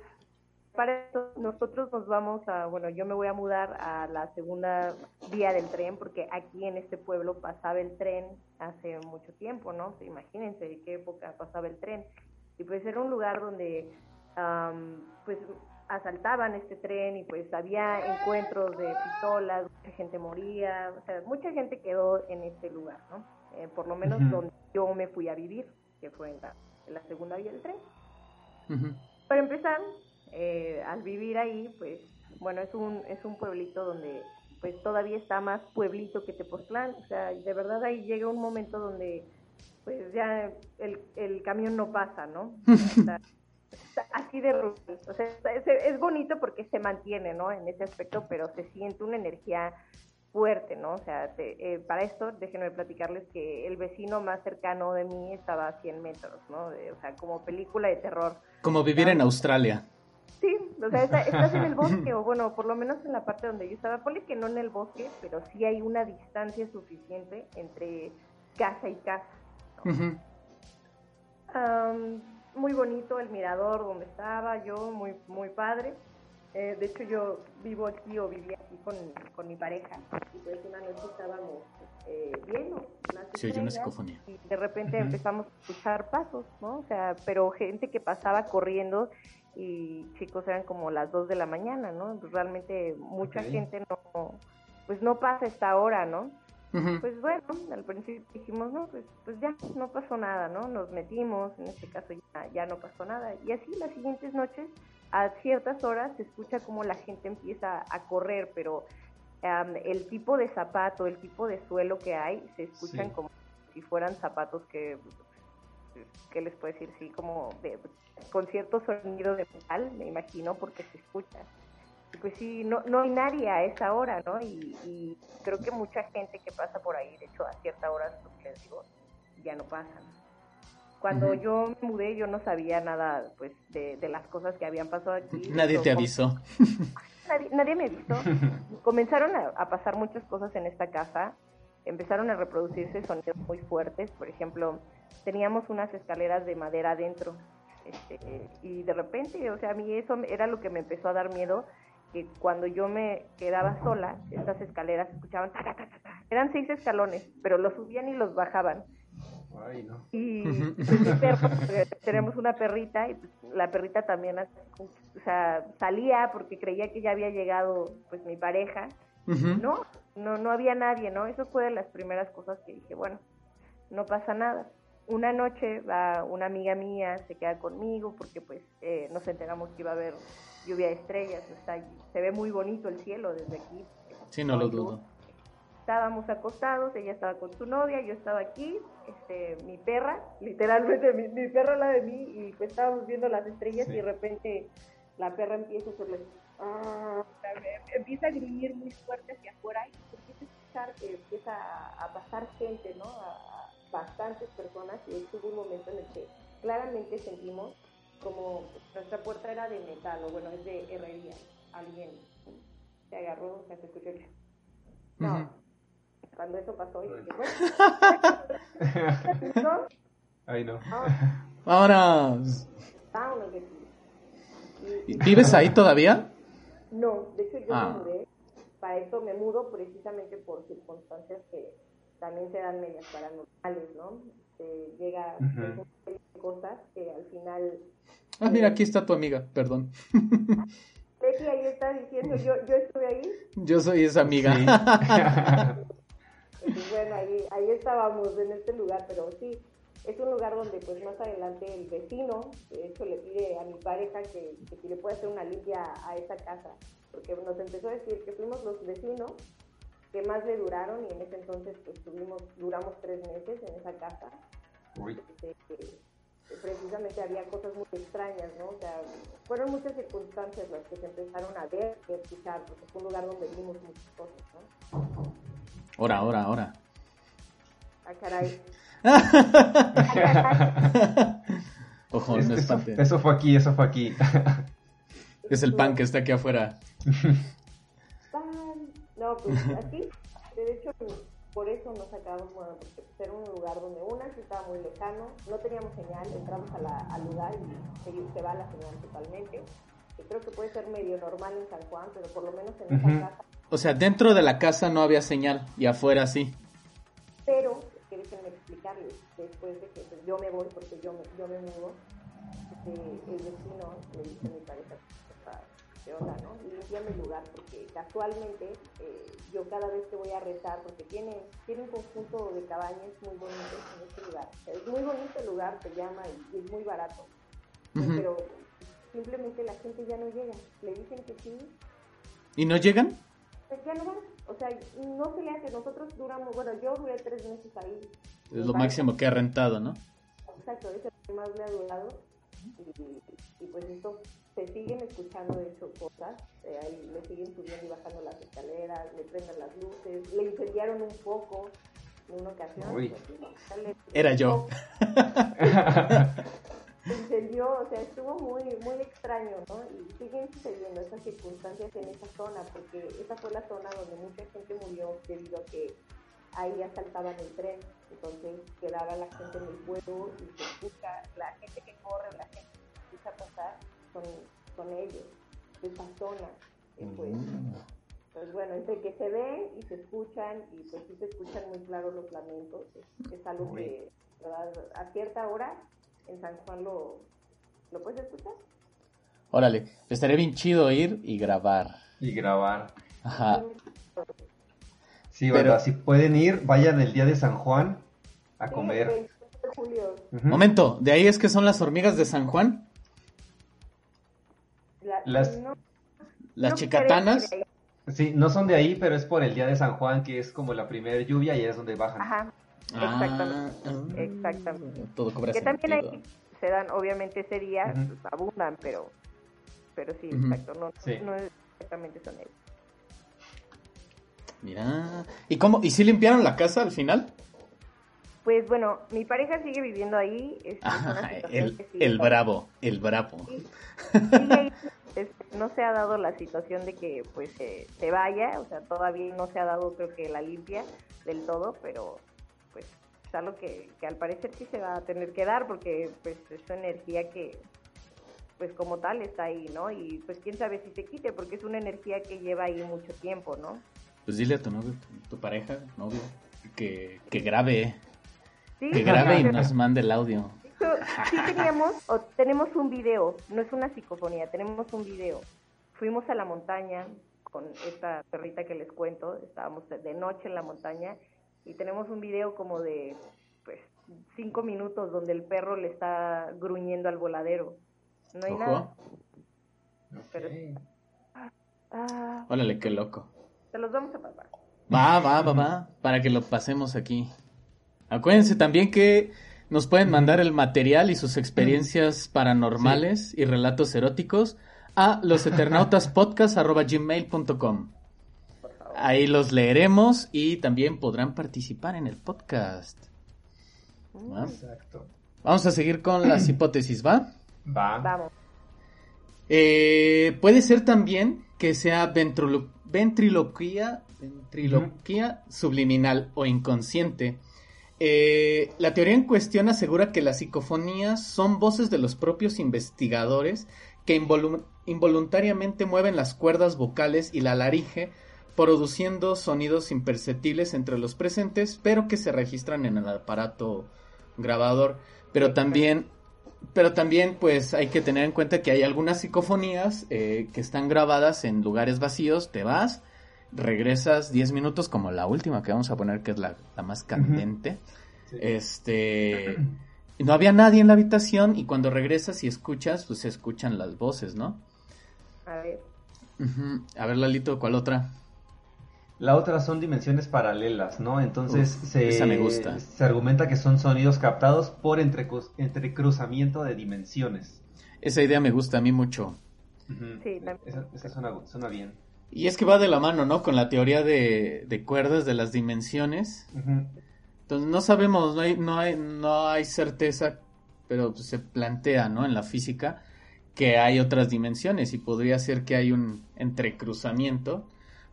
para eso nosotros nos vamos a, bueno, yo me voy a mudar a la segunda vía del tren porque aquí en este pueblo pasaba el tren hace mucho tiempo, ¿no? Imagínense de qué época pasaba el tren. Y pues era un lugar donde pues asaltaban este tren y pues había encuentros de pistolas, mucha gente moría, o sea, mucha gente quedó en este lugar, ¿no? Eh, por lo menos donde yo me fui a vivir, que fue en la, segunda vía del tren. Para empezar, eh, al vivir ahí, pues, bueno, es un, es un pueblito donde pues todavía está más pueblito que Tepoztlán, o sea, de verdad ahí llega un momento donde pues ya el, el camión no pasa, ¿no? así de ruido. O sea, es, bonito porque se mantiene, ¿no? En ese aspecto, pero se siente una energía fuerte, ¿no? O sea, eh, para esto, déjenme platicarles que el vecino más cercano de mí estaba a 100 metros, ¿no? o sea, como película de terror. Como vivir en Australia. Sí, o sea, estás en el bosque, o bueno, por lo menos en la parte donde yo estaba, ponle que no en el bosque, pero sí hay una distancia suficiente entre casa y casa. muy bonito el mirador donde estaba yo, muy, muy padre. Eh, de hecho, yo vivo aquí o viví aquí con, con mi pareja. Y pues una noche estábamos eh, viendo sí, una psicofonía. Y de repente empezamos a escuchar pasos, ¿no? O sea, pero gente que pasaba corriendo y chicos eran como las 2 de la mañana, ¿no? Pues realmente mucha gente no, pues no pasa esta hora, ¿no? Pues bueno, al principio dijimos, no, pues, pues ya, no pasó nada, ¿no? Nos metimos, en este caso ya, ya no pasó nada. Y así las siguientes noches, a ciertas horas, se escucha como la gente empieza a correr, pero el tipo de zapato, el tipo de suelo que hay, se escuchan como si fueran zapatos que, ¿qué les puedo decir? Sí, como de, con cierto sonido de metal, me imagino, porque se escucha. Pues sí, no, no hay nadie a esa hora, ¿no? Y, creo que mucha gente que pasa por ahí, de hecho, a cierta hora, les digo, ya no pasan. Cuando yo me mudé, yo no sabía nada, pues, de, de las cosas que habían pasado aquí. Nadie te avisó. Nadie, me avisó. Comenzaron a, a pasar muchas cosas en esta casa. Empezaron a reproducirse sonidos muy fuertes. Por ejemplo, teníamos unas escaleras de madera adentro este, y de repente, o sea, a mí eso era lo que me empezó a dar miedo, que cuando yo me quedaba sola, estas escaleras escuchaban, eran seis escalones, pero los subían y los bajaban. Y tenemos una perrita y pues, la perrita también o sea, salía porque creía que ya había llegado pues mi pareja. No, no, no había nadie, ¿no? Eso fue de las primeras cosas que dije, bueno, no pasa nada una noche va una amiga mía, se queda conmigo porque pues eh, nos enteramos que iba a haber lluvia de estrellas, está, se ve muy bonito el cielo desde aquí. Sí, no lo dudo. Estábamos acostados, ella estaba con su novia, yo estaba aquí, este, mi perra, literalmente mi, perra la de mí, y pues estábamos viendo las estrellas y de repente la perra empieza a hacerle, ah, empieza a gruñir muy fuerte hacia afuera y empieza a escuchar que empieza a, pasar gente, ¿no? bastantes personas y hubo un momento en el que claramente sentimos como nuestra puerta era de metal o bueno, es de herrería. Alguien se agarró, se escuchó el... No, cuando eso pasó y dije, bueno, Ay, no. Ahora. ¿Vives ahí todavía? No, de hecho yo me ah. mudé. Para eso me mudo precisamente por circunstancias que también se dan medias paranormales, ¿no? Se llega a cosas que al final... Ah, mira, aquí está tu amiga, perdón. Betty ahí está diciendo, yo, yo estuve ahí. Yo soy esa amiga. bueno, ahí, ahí estábamos en este lugar, pero sí, es un lugar donde pues más adelante el vecino, de hecho le pide a mi pareja que, que si le puede hacer una limpia a esa casa, porque nos empezó a decir que fuimos los vecinos que más le duraron y en ese entonces pues tuvimos, duramos tres meses en esa casa. Este, precisamente había cosas muy extrañas, ¿no? O sea, fueron muchas circunstancias las que se empezaron a ver y a escuchar, porque fue un lugar donde vimos muchas cosas, ¿no? Ahora, ahora, ahora. Ah, caray. Ojo, no eso, eso fue aquí, eso fue aquí. es el pan que está aquí afuera. No, pues así, de hecho, por eso nos acabamos, bueno, porque era un lugar donde una sí estaba muy lejano, no teníamos señal, entramos al lugar y se, va la señal totalmente. Que creo que puede ser medio normal en San Juan, pero por lo menos en esa casa. O sea, dentro de la casa no había señal y afuera sí. Pero, que déjenme explicarles, después de que pues, yo me voy, porque yo me, yo me mudo, eh, el vecino le dice a mi pareja, ¿qué onda, no? Limpiame el lugar, porque casualmente eh, yo cada vez que voy a rezar, porque tiene, tiene un conjunto de cabañas muy bonitos en este lugar. es muy bonito el lugar, se llama, y, es muy barato. Pero simplemente la gente ya no llega. Le dicen que sí. ¿Y no llegan? Pues ya no. O sea, no se hace. Nosotros duramos, bueno, yo duré tres meses ahí. Es lo máximo que ha rentado, ¿no? Exacto, es el que más le ha durado. Y, y pues esto se siguen escuchando de hecho cosas, eh, ahí le siguen subiendo y bajando las escaleras, le prenden las luces, le incendiaron un poco en una ocasión. Pues, Era yo. se incendió, o sea, estuvo muy, muy extraño, ¿no? Y siguen sucediendo esas circunstancias en esa zona, porque esa fue la zona donde mucha gente murió debido a que ahí asaltaban el tren, entonces quedaba la gente en el vuelo y se escucha, la gente que corre, la gente que se escucha pasar, con, ellos, de esa zona. Pues, mm. pues, bueno, entre que se ven y se escuchan, y pues sí se escuchan muy claros los lamentos, es, algo que a cierta hora en San Juan lo, lo puedes escuchar. Órale, estaría bien chido ir y grabar. Y grabar. Ajá. Sí, Pero... si pueden ir, vayan el día de San Juan a comer. Momento, ¿de ahí es que son las hormigas de San Juan? las, las chicatanas. Sí, no son de ahí, pero es por el día de San Juan, que es como la primera lluvia y es donde bajan. Ajá. Exactamente. Ah, exactamente. Todo cobra que también ahí se dan, obviamente ese día pues, abundan, pero pero sí, exacto, no, no exactamente son ellos. Mira, ¿y cómo? ¿Y si limpiaron la casa al final? Pues bueno, mi pareja sigue viviendo ahí. el, bravo, el bravo. no se ha dado la situación de que pues se vaya, o sea, todavía no se ha dado creo que la limpia del todo, pero es algo que, que al parecer sí se va a tener que dar porque pues es energía que pues como tal está ahí, ¿no? Y pues quién sabe si se quite porque es una energía que lleva ahí mucho tiempo, ¿no? Pues dile a tu novio, tu, pareja, novio, que, que grabe que grabe y nos mande el audio. Sí teníamos, o tenemos un video, no es una psicofonía, tenemos un video. Fuimos a la montaña con esta perrita que les cuento, estábamos de noche en la montaña y tenemos un video como de pues cinco minutos donde el perro le está gruñendo al voladero. No hay nada. Ah, Órale, qué loco. Se los vamos a pasar. Va, va, va, va, para que lo pasemos aquí. Acuérdense también que nos pueden mandar el material y sus experiencias paranormales y relatos eróticos a loseternautaspodcast.gmail.com Ahí los leeremos y también podrán participar en el podcast. Exacto. Vamos a seguir con las hipótesis, ¿va? Va. Vamos. Eh, puede ser también que sea ventriloquía, ventriloquía subliminal o inconsciente eh, la teoría en cuestión asegura que las psicofonías son voces de los propios investigadores que involuntariamente mueven las cuerdas vocales y la laringe, produciendo sonidos imperceptibles entre los presentes, pero que se registran en el aparato grabador. Pero también, pero también, pues hay que tener en cuenta que hay algunas psicofonías eh, que están grabadas en lugares vacíos. Te vas, regresas 10 minutos como la última que vamos a poner que es la, más candente. Este no había nadie en la habitación y cuando regresas y escuchas, pues se escuchan las voces, ¿no? A ver. A ver, Lalito, ¿cuál otra? La otra son dimensiones paralelas, ¿no? Entonces se, me gusta. se argumenta que son sonidos captados por entrecruzamiento de dimensiones. Esa idea me gusta a mí mucho. Sí, esa, suena, bien. Y es que va de la mano, ¿no? Con la teoría de, cuerdas de las dimensiones. Entonces no sabemos, no hay, no hay, no hay certeza, pero se plantea, ¿no? En la física que hay otras dimensiones y podría ser que hay un entrecruzamiento.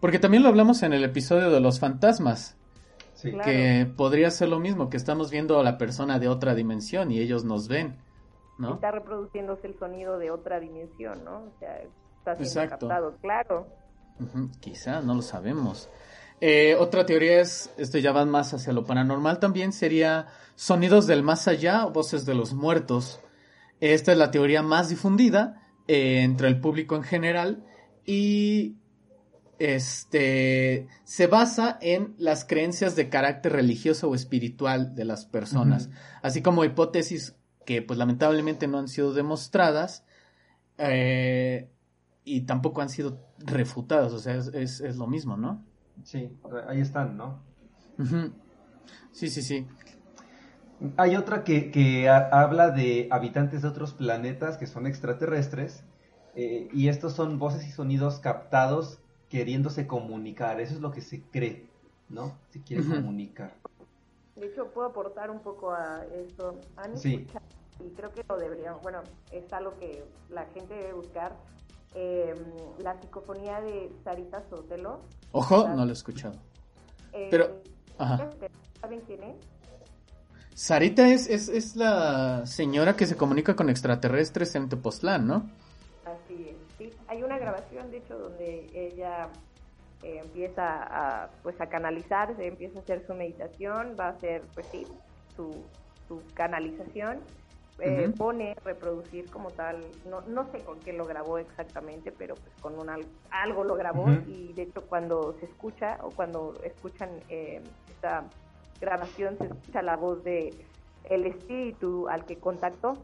Porque también lo hablamos en el episodio de los fantasmas. Sí. Que podría ser lo mismo, que estamos viendo a la persona de otra dimensión y ellos nos ven, ¿no? Está reproduciéndose el sonido de otra dimensión, ¿no? O sea, está siendo captado, claro. quizá, no lo sabemos. Eh, otra teoría es, esto ya va más hacia lo paranormal también, sería sonidos del más allá o voces de los muertos. Esta es la teoría más difundida eh, entre el público en general y este se basa en las creencias de carácter religioso o espiritual de las personas, así como hipótesis que pues lamentablemente no han sido demostradas eh, y tampoco han sido refutadas, o sea, es, es, lo mismo, ¿no? Sí, ahí están, ¿no? Sí, sí, sí. Hay otra que, que habla de habitantes de otros planetas que son extraterrestres eh, y estos son voces y sonidos captados queriéndose comunicar, eso es lo que se cree, ¿no? Se quiere comunicar. De hecho, puedo aportar un poco a esto. sí. y creo que lo deberíamos, bueno, es algo que la gente debe buscar, eh, la psicofonía de Sarita Sotelo. Ojo, no lo he escuchado. Eh, Pero, ajá. ¿Saben quién es? Sarita es, es, es, la señora que se comunica con extraterrestres en Tepoztlán, ¿no? Así es. Hay una grabación, de hecho, donde ella eh, empieza a, pues, a canalizarse, empieza a hacer su meditación, va a hacer, pues sí, su, su canalización eh, pone reproducir como tal, no, no sé con qué lo grabó exactamente, pero pues con un algo lo grabó y de hecho cuando se escucha o cuando escuchan eh, esta grabación se escucha la voz de el espíritu al que contactó.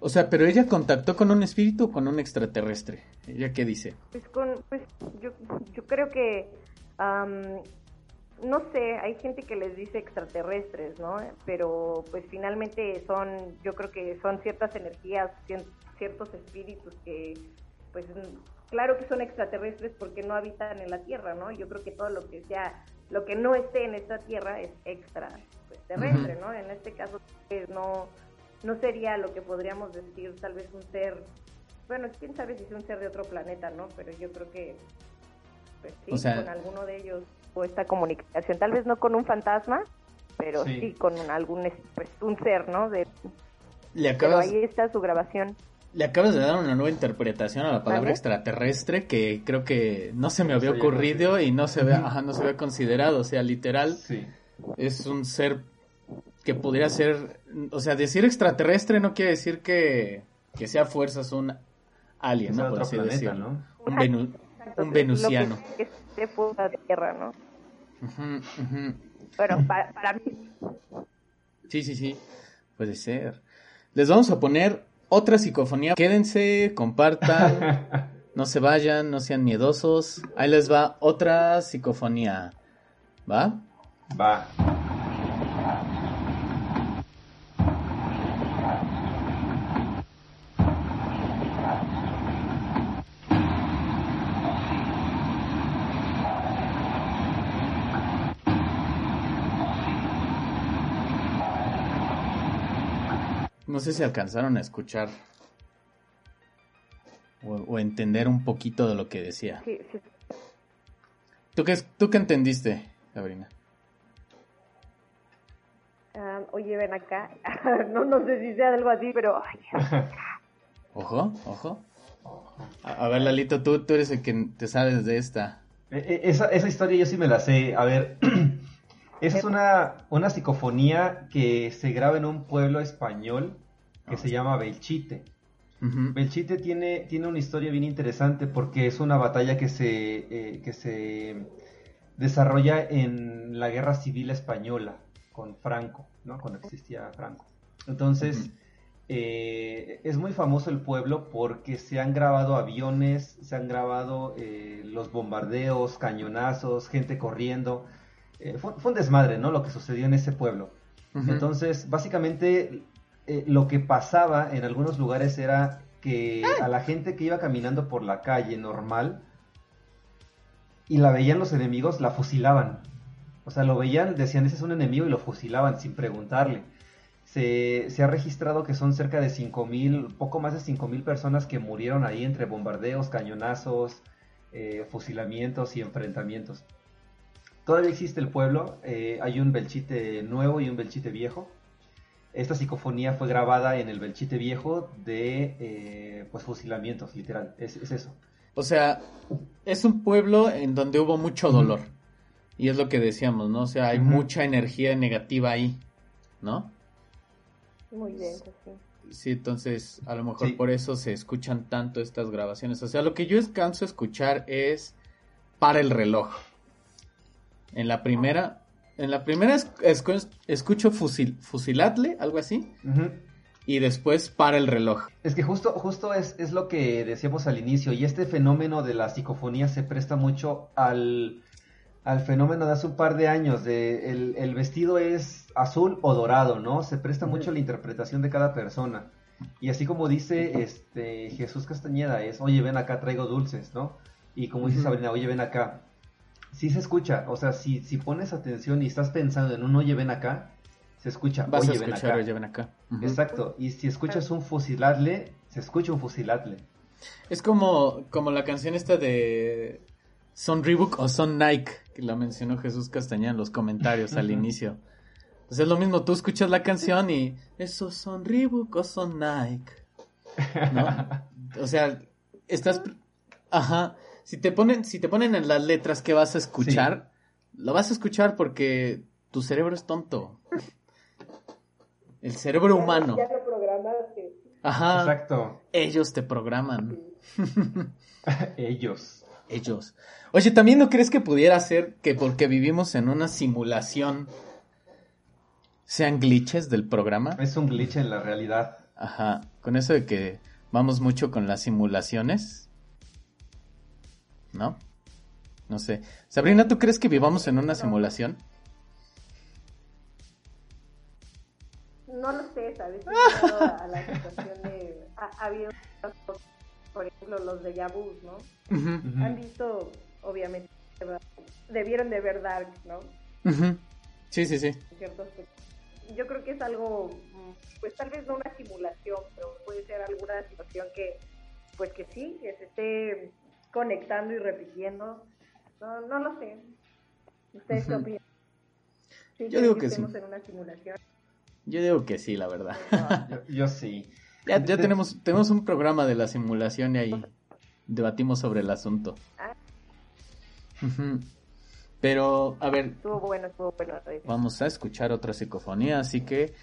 O sea, pero ella contactó con un espíritu o con un extraterrestre. ¿Ella qué dice? Pues con, pues yo, yo creo que no sé, hay gente que les dice extraterrestres, ¿no? Pero pues finalmente son, yo creo que son ciertas energías, ciertos espíritus que, pues claro que son extraterrestres porque no habitan en la Tierra, ¿no? Yo creo que todo lo que sea, lo que no esté en esta Tierra es extra pues, terrestre, ¿no? En este caso pues, no, no sería lo que podríamos decir tal vez un ser, bueno, quién sabe si es un ser de otro planeta, ¿no? Pero yo creo que pues, sí, con alguno de ellos o esta comunicación, tal vez no con un fantasma, pero sí, con algún pues, un ser, ¿no? De, Le acabas... Pero ahí está su grabación. Le acabas de dar una nueva interpretación a la palabra extraterrestre que creo que no se me había ocurrido y no se había, ajá, no se había considerado. O sea, literal, es un ser que podría ser, o sea, decir extraterrestre no quiere decir que, que sea fuerzas un alien, ¿no? Por así decirlo. Un, un venusiano. que esté fuera de tierra, ¿no? Pero para, para mí. Sí, sí, sí. Puede ser. Les vamos a poner otra psicofonía. Quédense, compartan, no se vayan, no sean miedosos. Ahí les va otra psicofonía. ¿Va? Va. No sé si alcanzaron a escuchar o, entender un poquito de lo que decía. Sí, sí. ¿Tú, qué, ¿Tú qué entendiste, Sabrina? Ah, oye, ven acá. no, no sé si sea algo así, pero... ojo, ojo. A, ver, Lalito, tú, tú eres el que te sabes de esta. E, e, esa, esa historia yo sí me la sé. A ver, esa es una, una psicofonía que se graba en un pueblo español que se llama Belchite. Belchite tiene, tiene una historia bien interesante porque es una batalla que se, eh, que se desarrolla en la guerra civil española con Franco, ¿no? cuando existía Franco. Entonces, eh, es muy famoso el pueblo porque se han grabado aviones, se han grabado eh, los bombardeos, cañonazos, gente corriendo. Fue, un desmadre, ¿no? Lo que sucedió en ese pueblo. Entonces, básicamente, eh, lo que pasaba en algunos lugares era que a la gente que iba caminando por la calle normal y la veían los enemigos, la fusilaban. O sea, lo veían, decían, ese es un enemigo y lo fusilaban sin preguntarle. Se, ha registrado que son cerca de 5.000, poco más de 5.000 personas que murieron ahí entre bombardeos, cañonazos, eh, fusilamientos y enfrentamientos. Todavía existe el pueblo, eh, hay un belchite nuevo y un belchite viejo. Esta psicofonía fue grabada en el Belchite Viejo de eh, pues fusilamientos, literal. Es, eso. O sea, es un pueblo en donde hubo mucho dolor. Y es lo que decíamos, ¿no? O sea, hay mucha energía negativa ahí, ¿no? Muy bien, sí. Sí, entonces a lo mejor por eso se escuchan tanto estas grabaciones. O sea, lo que yo canso escuchar es para el reloj. En la primera, en la primera escucho fusil, fusilatle, algo así. Y después para el reloj. Es que justo, justo es, es, lo que decíamos al inicio. Y este fenómeno de la psicofonía se presta mucho al, al fenómeno de hace un par de años. De el, vestido es azul o dorado, ¿no? Se presta mucho a la interpretación de cada persona. Y así como dice este Jesús Castañeda, es, oye, ven acá, traigo dulces, ¿no? Y como dice Sabrina, oye, ven acá, sí se escucha. O sea, si, si pones atención y estás pensando en un oye, ven acá, se escucha. Vas oye, ven acá. Oye, ven acá. Exacto. Y si escuchas un fusiladle, se escucha un fusiladle. Es como, como la canción esta de Son Reebok o Son Nike, que la mencionó Jesús Castañeda en los comentarios al inicio. Pues es lo mismo, tú escuchas la canción y esos son Reebok o son Nike. ¿No? o sea, estás... Ajá si te ponen, si te ponen en las letras que vas a escuchar, lo vas a escuchar porque tu cerebro es tonto. El cerebro humano. Ya lo programaste. Ajá. Exacto. Ellos te programan. Ellos. Ellos. Oye, ¿también no crees que pudiera ser que porque vivimos en una simulación sean glitches del programa? Es un glitch en la realidad. Ajá. Con eso de que vamos mucho con las simulaciones. ¿No? No sé. Sabrina, ¿tú crees que vivamos en una simulación? No lo sé, ¿sabes? a la situación de... Ha, habido, por ejemplo, los de Yabus, ¿no? Han visto, obviamente, debieron de ver Dark, ¿no? Sí, sí, sí. Yo creo que es algo, pues tal vez no una simulación, pero puede ser alguna situación que, pues que sí, que se esté conectando y repitiendo. No, no lo sé. ¿Ustedes qué opinan? Yo digo que, sí. En una simulación? Yo digo que sí, la verdad. yo, sí. Ya, ya tenemos, tenemos un programa de la simulación y ahí debatimos sobre el asunto. Ah. Pero, a ver. Estuvo bueno, estuvo bueno. Vamos a escuchar otra psicofonía, así que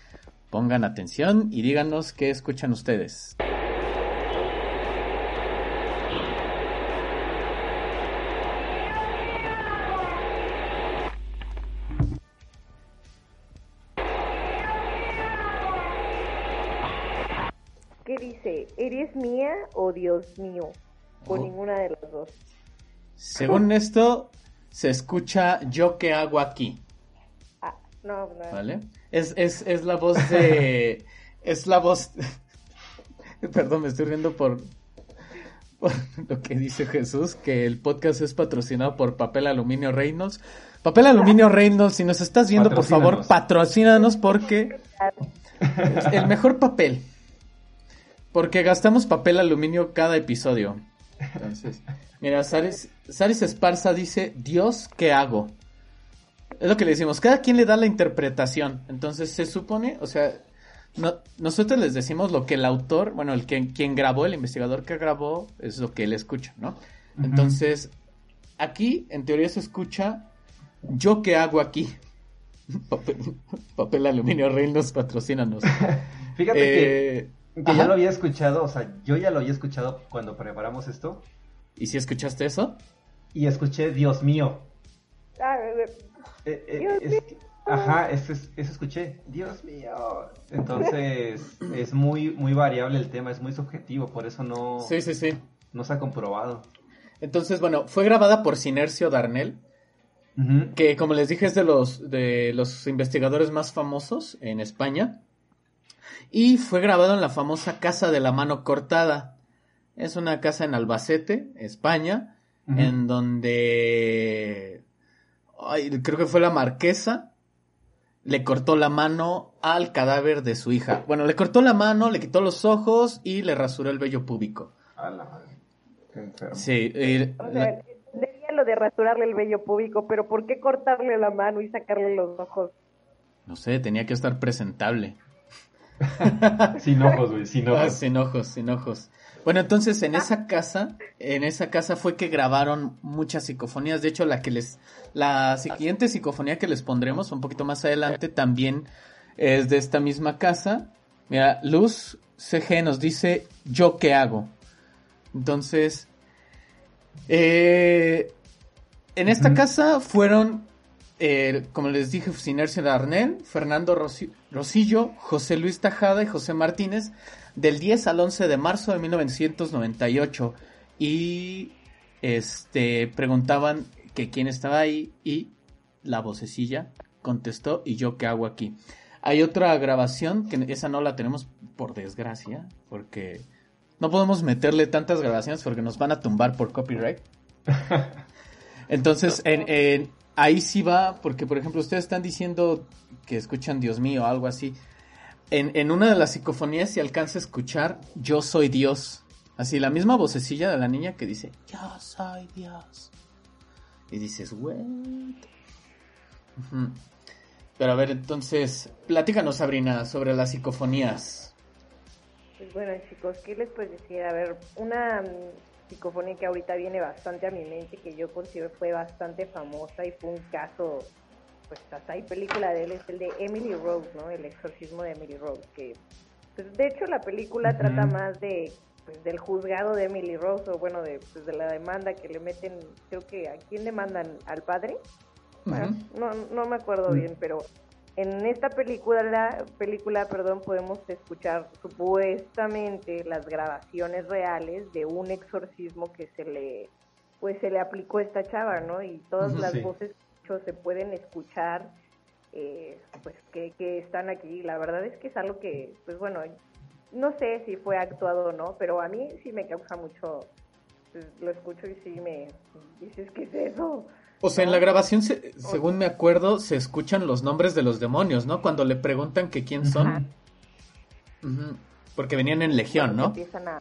pongan atención y díganos qué escuchan ustedes. ¿Eres mía o Dios mío? O oh. ninguna de las dos. Según esto, se escucha yo qué hago aquí. Ah, no, no. ¿Vale? Es, es, es la voz de... es la voz... Perdón, me estoy riendo por, por lo que dice Jesús, que el podcast es patrocinado por Papel Aluminio Reynolds. Papel Aluminio Reynolds, si nos estás viendo, por favor, patrocínanos porque el mejor papel. Porque gastamos papel aluminio cada episodio. Entonces, mira, Saris, Saris Esparza dice, Dios, ¿qué hago? Es lo que le decimos, cada quien le da la interpretación. Entonces se supone, o sea, nosotros les decimos lo que el autor, bueno, el quien grabó, el investigador que grabó, es lo que él escucha, ¿no? Entonces, aquí en teoría se escucha, ¿yo qué hago aquí? papel, aluminio Reynolds, patrocínanos. Fíjate que que ya lo había escuchado, o sea, yo ya lo había escuchado cuando preparamos esto. ¿Y si escuchaste eso? Y escuché Dios mío. Ah, eh, eh, eh, ajá, eso, escuché, Dios mío. Entonces, es muy, muy variable el tema, es muy subjetivo, por eso no, sí, sí, sí. no se ha comprobado. Entonces, bueno, fue grabada por Sinercio Darnell, que como les dije es de los, de los investigadores más famosos en España y fue grabado en la famosa Casa de la Mano Cortada. Es una casa en Albacete, España, en donde creo que fue la marquesa le cortó la mano al cadáver de su hija. Bueno, le cortó la mano, le quitó los ojos y le rasuró el vello púbico. A la madre. Qué enfermo. Sí. o sea, lo de rasurarle el vello púbico, pero ¿por qué cortarle la mano y sacarle los ojos? No sé, tenía que estar presentable. sin ojos, güey, sin ojos. Ah, sin ojos, sin ojos. Bueno, entonces en esa casa, en esa casa fue que grabaron muchas psicofonías. De hecho, la que les, la siguiente psicofonía que les pondremos un poquito más adelante también es de esta misma casa. Mira, Luz CG nos dice, ¿yo qué hago? Entonces, eh, en esta casa fueron eh, como les dije, Sinercio Darnell, Fernando Rosillo, José Luis Tajada y José Martínez, del 10 al 11 de marzo de 1998. Y este preguntaban que quién estaba ahí y la vocecilla contestó y yo qué hago aquí. Hay otra grabación que esa no la tenemos por desgracia, porque no podemos meterle tantas grabaciones porque nos van a tumbar por copyright. Entonces, en, ahí sí va, porque por ejemplo ustedes están diciendo que escuchan Dios mío, algo así. En, en una de las psicofonías se alcanza a escuchar Yo soy Dios. Así, la misma vocecilla de la niña que dice Yo soy Dios. Y dices, what? Pero a ver, entonces, platícanos, Sabrina, sobre las psicofonías. Pues bueno, chicos, ¿qué les puedo decir? A ver, una psicofonía que ahorita viene bastante a mi mente, que yo considero fue bastante famosa y fue un caso, pues hasta hay película de él, es el de Emily Rose, ¿no? El exorcismo de Emily Rose, que pues de hecho la película trata más de pues, del juzgado de Emily Rose, o bueno, de, pues, de la demanda que le meten, creo que a quién demandan, al padre. no, no me acuerdo mm. bien, pero en esta película, la película, perdón, podemos escuchar supuestamente las grabaciones reales de un exorcismo que se le pues se le aplicó esta chava, ¿no? Y todas las voces se pueden escuchar, eh, pues que, que están aquí. La verdad es que es algo que, pues bueno, no sé si fue actuado o no, pero a mí sí me causa mucho, pues, lo escucho y sí me dices, ¿qué es eso? O sea, en la grabación, según me acuerdo, se escuchan los nombres de los demonios, ¿no? Cuando le preguntan que quién son. Porque venían en Legión, ¿no? Empiezan a...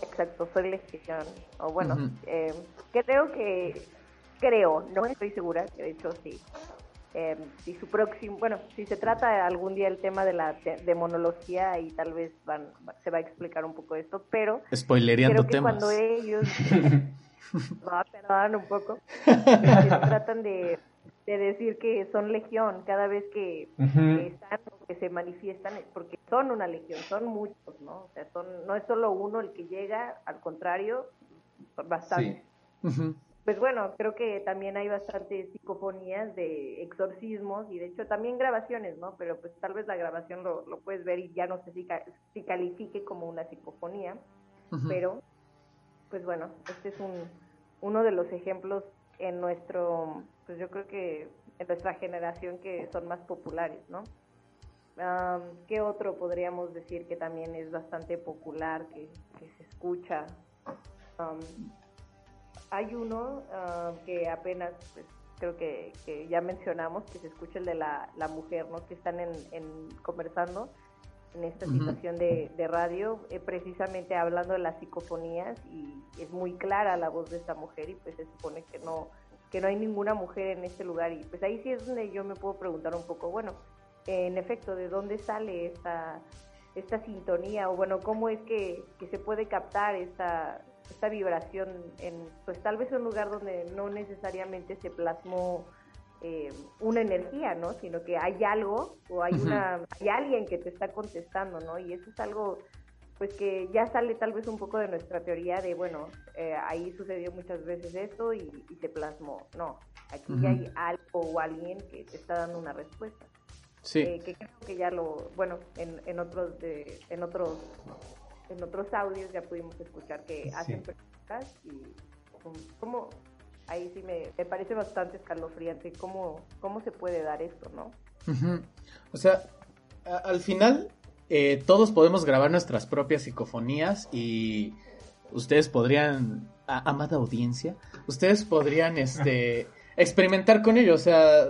Exacto, soy Legión. O bueno, eh, creo que... Creo, no estoy segura, de hecho sí. Eh, si su próximo, bueno, si se trata algún día el tema de la demonología y tal vez van, se va a explicar un poco esto, pero spoilereando creo que cuando ellos no, perdón un poco, tratan de, decir que son legión cada vez que, están que se manifiestan porque son una legión, son muchos, ¿no? O sea, son no es solo uno el que llega, al contrario, bastante. Sí pues bueno, creo que también hay bastantes psicofonías de exorcismos y de hecho también grabaciones, ¿no? Pero pues tal vez la grabación lo, lo puedes ver y ya no sé si, si califique como una psicofonía, pero pues bueno, este es un, uno de los ejemplos en nuestro, pues yo creo que en nuestra generación que son más populares, ¿no? ¿Qué otro podríamos decir que también es bastante popular, que, se escucha? hay uno que apenas, pues, creo que, ya mencionamos, que se escucha el de la, la mujer, ¿no? Que están en, conversando en esta situación de, radio, eh, precisamente hablando de las psicofonías y es muy clara la voz de esta mujer y pues se supone que no que no hay ninguna mujer en este lugar y pues ahí sí es donde yo me puedo preguntar un poco, bueno, en efecto, ¿de dónde sale esta esta sintonía o bueno, cómo es que, que se puede captar esta esta vibración en, pues tal vez un lugar donde no necesariamente se plasmó eh, una energía, ¿no? Sino que hay algo o hay una, hay alguien que te está contestando, ¿no? Y eso es algo, pues que ya sale tal vez un poco de nuestra teoría de, bueno, eh, ahí sucedió muchas veces esto y, se plasmó. No, aquí ya hay algo o alguien que te está dando una respuesta. Sí. Eh, que creo que ya lo, bueno, en, en otros, de, en otros en otros audios ya pudimos escuchar que hacen preguntas y cómo ahí sí me, parece bastante escalofriante cómo, cómo se puede dar esto, ¿no? O sea, al final eh, todos podemos grabar nuestras propias psicofonías y ustedes podrían, amada audiencia, ustedes podrían este experimentar con ello, o sea,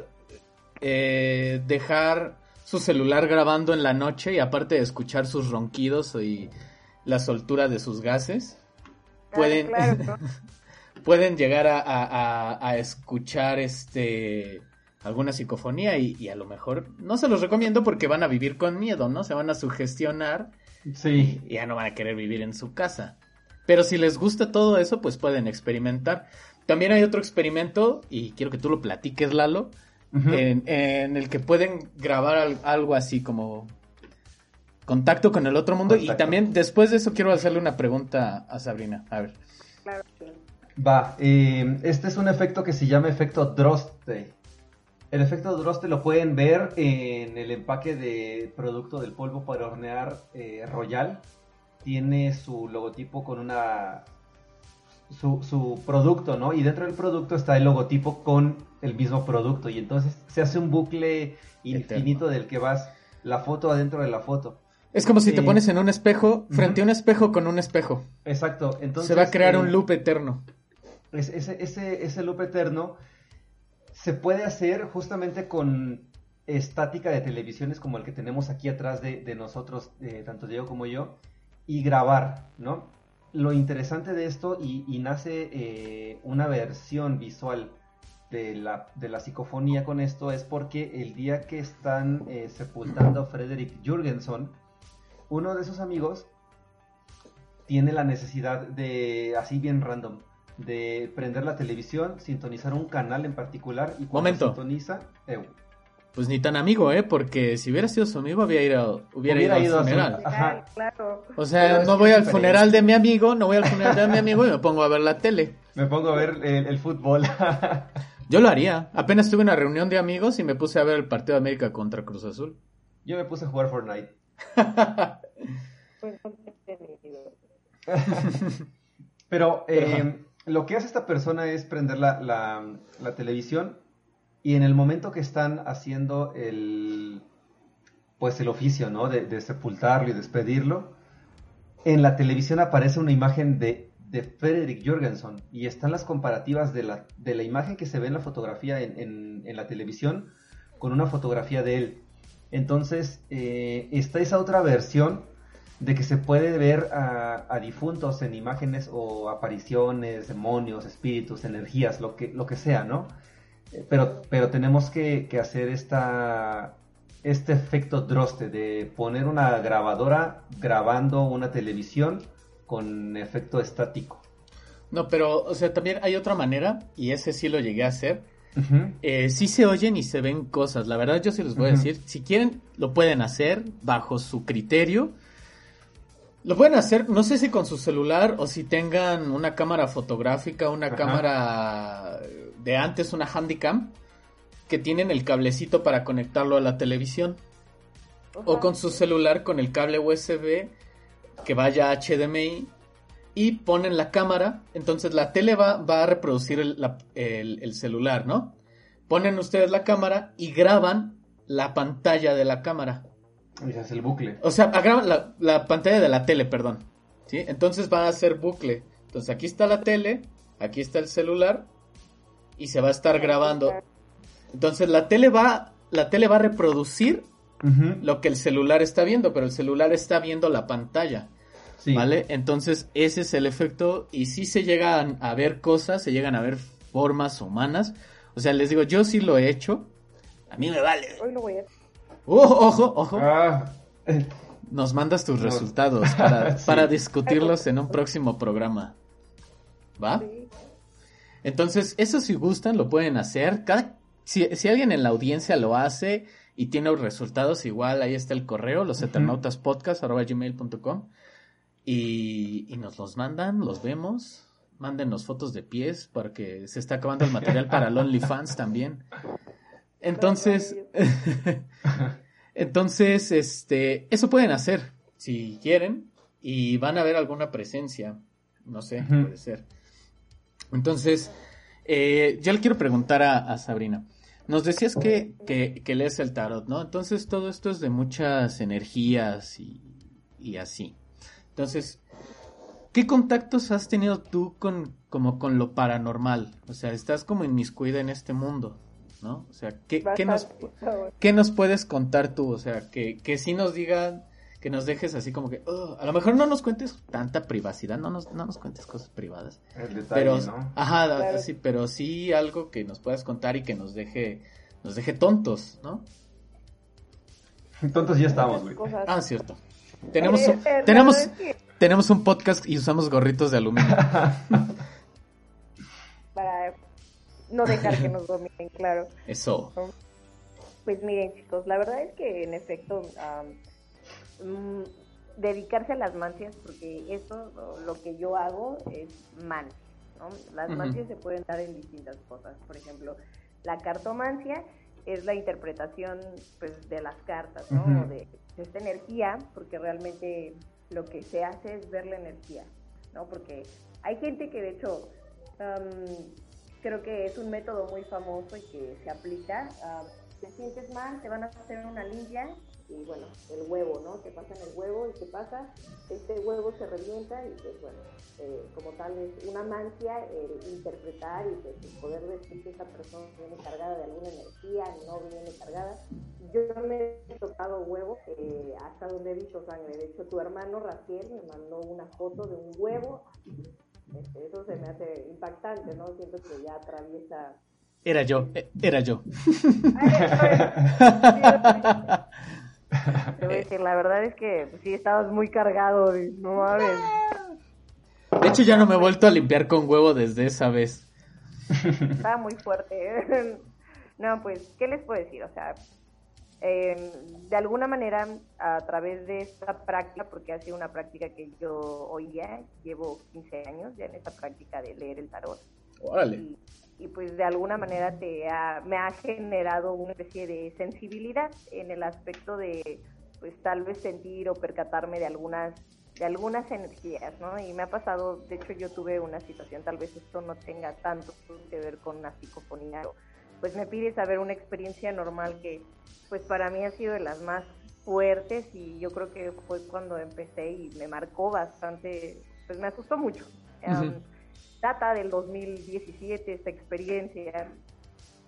eh, dejar su celular grabando en la noche y aparte de escuchar sus ronquidos y la soltura de sus gases, pueden, pueden llegar a, escuchar este alguna psicofonía y, a lo mejor no se los recomiendo porque van a vivir con miedo, ¿no? Se van a sugestionar sí. y ya no van a querer vivir en su casa. Pero si les gusta todo eso, pues pueden experimentar. También hay otro experimento, y quiero que tú lo platiques, Lalo, en, en, el que pueden grabar algo así como contacto con el otro mundo. Y también después de eso quiero hacerle una pregunta a Sabrina. A ver. Claro, Va, eh, este es un efecto que se llama efecto Droste. El efecto Droste lo pueden ver en el empaque de producto del polvo para hornear eh, Royal. Tiene su logotipo con una... Su, su producto, ¿no? Y dentro del producto está el logotipo con el mismo producto. Y entonces se hace un bucle infinito del que vas la foto adentro de la foto. Es como si te pones en un espejo, frente a un espejo con un espejo. Exacto. Entonces, se va a crear un loop eterno. Ese, loop eterno se puede hacer justamente con estática de televisiones como el que tenemos aquí atrás de, nosotros, eh, tanto Diego como yo, y grabar, ¿no? Lo interesante de esto, y, nace eh, una versión visual de la, de la, psicofonía con esto, es porque el día que están eh, sepultando a Frederick Jürgenson, uno de sus amigos tiene la necesidad de, así bien random, de prender la televisión, sintonizar un canal en particular y cuando Momento. sintoniza... Pues ni tan amigo, ¿eh? Porque si hubiera sido su amigo, hubiera ido, hubiera, ido, al funeral. Ajá. Claro. O sea, no voy al funeral de mi amigo, no voy al funeral de mi amigo y me pongo a ver la tele. Me pongo a ver el, fútbol. Yo lo haría. Apenas tuve una reunión de amigos y me puse a ver el partido de América contra Cruz Azul. Yo me puse a jugar Fortnite. Pero eh, lo que hace esta persona es prender la, la, televisión y en el momento que están haciendo el, pues el oficio, ¿no? De, sepultarlo y despedirlo, en la televisión aparece una imagen de, de Frederick Jorgensen y están las comparativas de la, de la imagen que se ve en la fotografía en, en, en la televisión con una fotografía de él. Entonces, eh, está esa otra versión de que se puede ver a, difuntos en imágenes o apariciones, demonios, espíritus, energías, lo que, lo que sea, ¿no? Eh, pero, pero tenemos que, hacer esta, este efecto droste de poner una grabadora grabando una televisión con efecto estático. No, pero, o sea, también hay otra manera, y ese sí lo llegué a hacer. Eh, sí se oyen y se ven cosas. La verdad, yo sí les voy a decir, si quieren, lo pueden hacer bajo su criterio lo pueden hacer, no sé si con su celular o si tengan una cámara fotográfica, una cámara de antes, una handycam, que tienen el cablecito para conectarlo a la televisión. O con su celular con el cable USB que vaya a HDMI y ponen la cámara, entonces la tele va, va a reproducir el celular, ¿no? Ponen ustedes la cámara y graban la pantalla de la cámara. Y el bucle. O sea, agravan la, la, pantalla de la tele, perdón. ¿Sí? Entonces va a hacer bucle. Entonces aquí está la tele, aquí está el celular y se va a estar grabando. Entonces la tele va, la tele va a reproducir lo que el celular está viendo, pero el celular está viendo la pantalla. ¿Vale? Entonces ese es el efecto y si se llegan a ver cosas, se llegan a ver formas humanas. O sea, les digo, yo sí lo he hecho. A mí me vale. Hoy lo voy a Uh, ojo, ojo. Ah. Nos mandas tus resultados para, discutirlos en un próximo programa. ¿Va? Entonces, eso si gustan, lo pueden hacer. Cada, si, alguien en la audiencia lo hace y tiene los resultados, igual ahí está el correo, los y, y nos los mandan, los vemos. Mándenos fotos de pies porque se está acabando el material para el OnlyFans también. Entonces, entonces, este, eso pueden hacer si quieren y van a ver alguna presencia, no sé, puede ser. Entonces, eh, yo le quiero preguntar a, Sabrina. Nos decías que, que, lees el tarot, ¿no? Entonces todo esto es de muchas energías y, y así. Entonces, ¿qué contactos has tenido tú con, como con lo paranormal? O sea, estás como inmiscuida en este mundo. ¿No? O sea, ¿qué, nos, ¿qué nos puedes contar tú? O sea, que, que sí nos digan, que nos dejes así como que, a lo mejor no nos cuentes tanta privacidad, no nos, no nos cuentes cosas privadas. pero, Ajá, sí, pero sí algo que nos puedas contar y que nos deje, nos deje tontos, ¿no? Tontos ya estamos, güey. Ah, cierto. Tenemos, tenemos, tenemos un podcast y usamos gorritos de aluminio. no dejar que nos dominen, claro. Eso. Pues miren chicos, la verdad es que en efecto mm, dedicarse a las mancias, porque eso lo que yo hago es man. ¿no? Las mancias se pueden dar en distintas cosas. Por ejemplo, la cartomancia es la interpretación pues, de las cartas, ¿no? de, esta energía, porque realmente lo que se hace es ver la energía, ¿no? Porque hay gente que de hecho creo que es un método muy famoso y que se aplica. te sientes mal, te van a hacer una limpia y bueno, el huevo, ¿no? Te pasan el huevo y ¿qué pasa? Este huevo se revienta y pues bueno, eh, como tal es una mancia el interpretar y pues, poder decir que esa persona viene cargada de alguna energía, no viene cargada. Yo me he tocado huevo eh, hasta donde he visto sangre. De hecho, tu hermano Raciel me mandó una foto de un huevo este, eso se me hace impactante, ¿no? Siento que ya atraviesa... Era yo, eh, era yo. Decir, la verdad es que sí estabas muy cargado, no mames. De hecho, ya no me he vuelto a limpiar con huevo desde esa vez. Estaba muy fuerte. No, pues, ¿qué les puedo decir? O sea, eh, de alguna manera, a través de esta práctica, porque ha sido una práctica que yo hoy ya llevo 15 años ya en esta práctica de leer el tarot. Y, pues de alguna manera te me ha generado una especie de sensibilidad en el aspecto de, pues tal vez sentir o percatarme de algunas de algunas energías, ¿no? Y me ha pasado, de hecho yo tuve una situación, tal vez esto no tenga tanto que ver con una psicofonía, pues me pide saber una experiencia normal que pues para mí ha sido de las más fuertes y yo creo que fue cuando empecé y me marcó bastante, pues me asustó mucho. Em, data del 2017 esta experiencia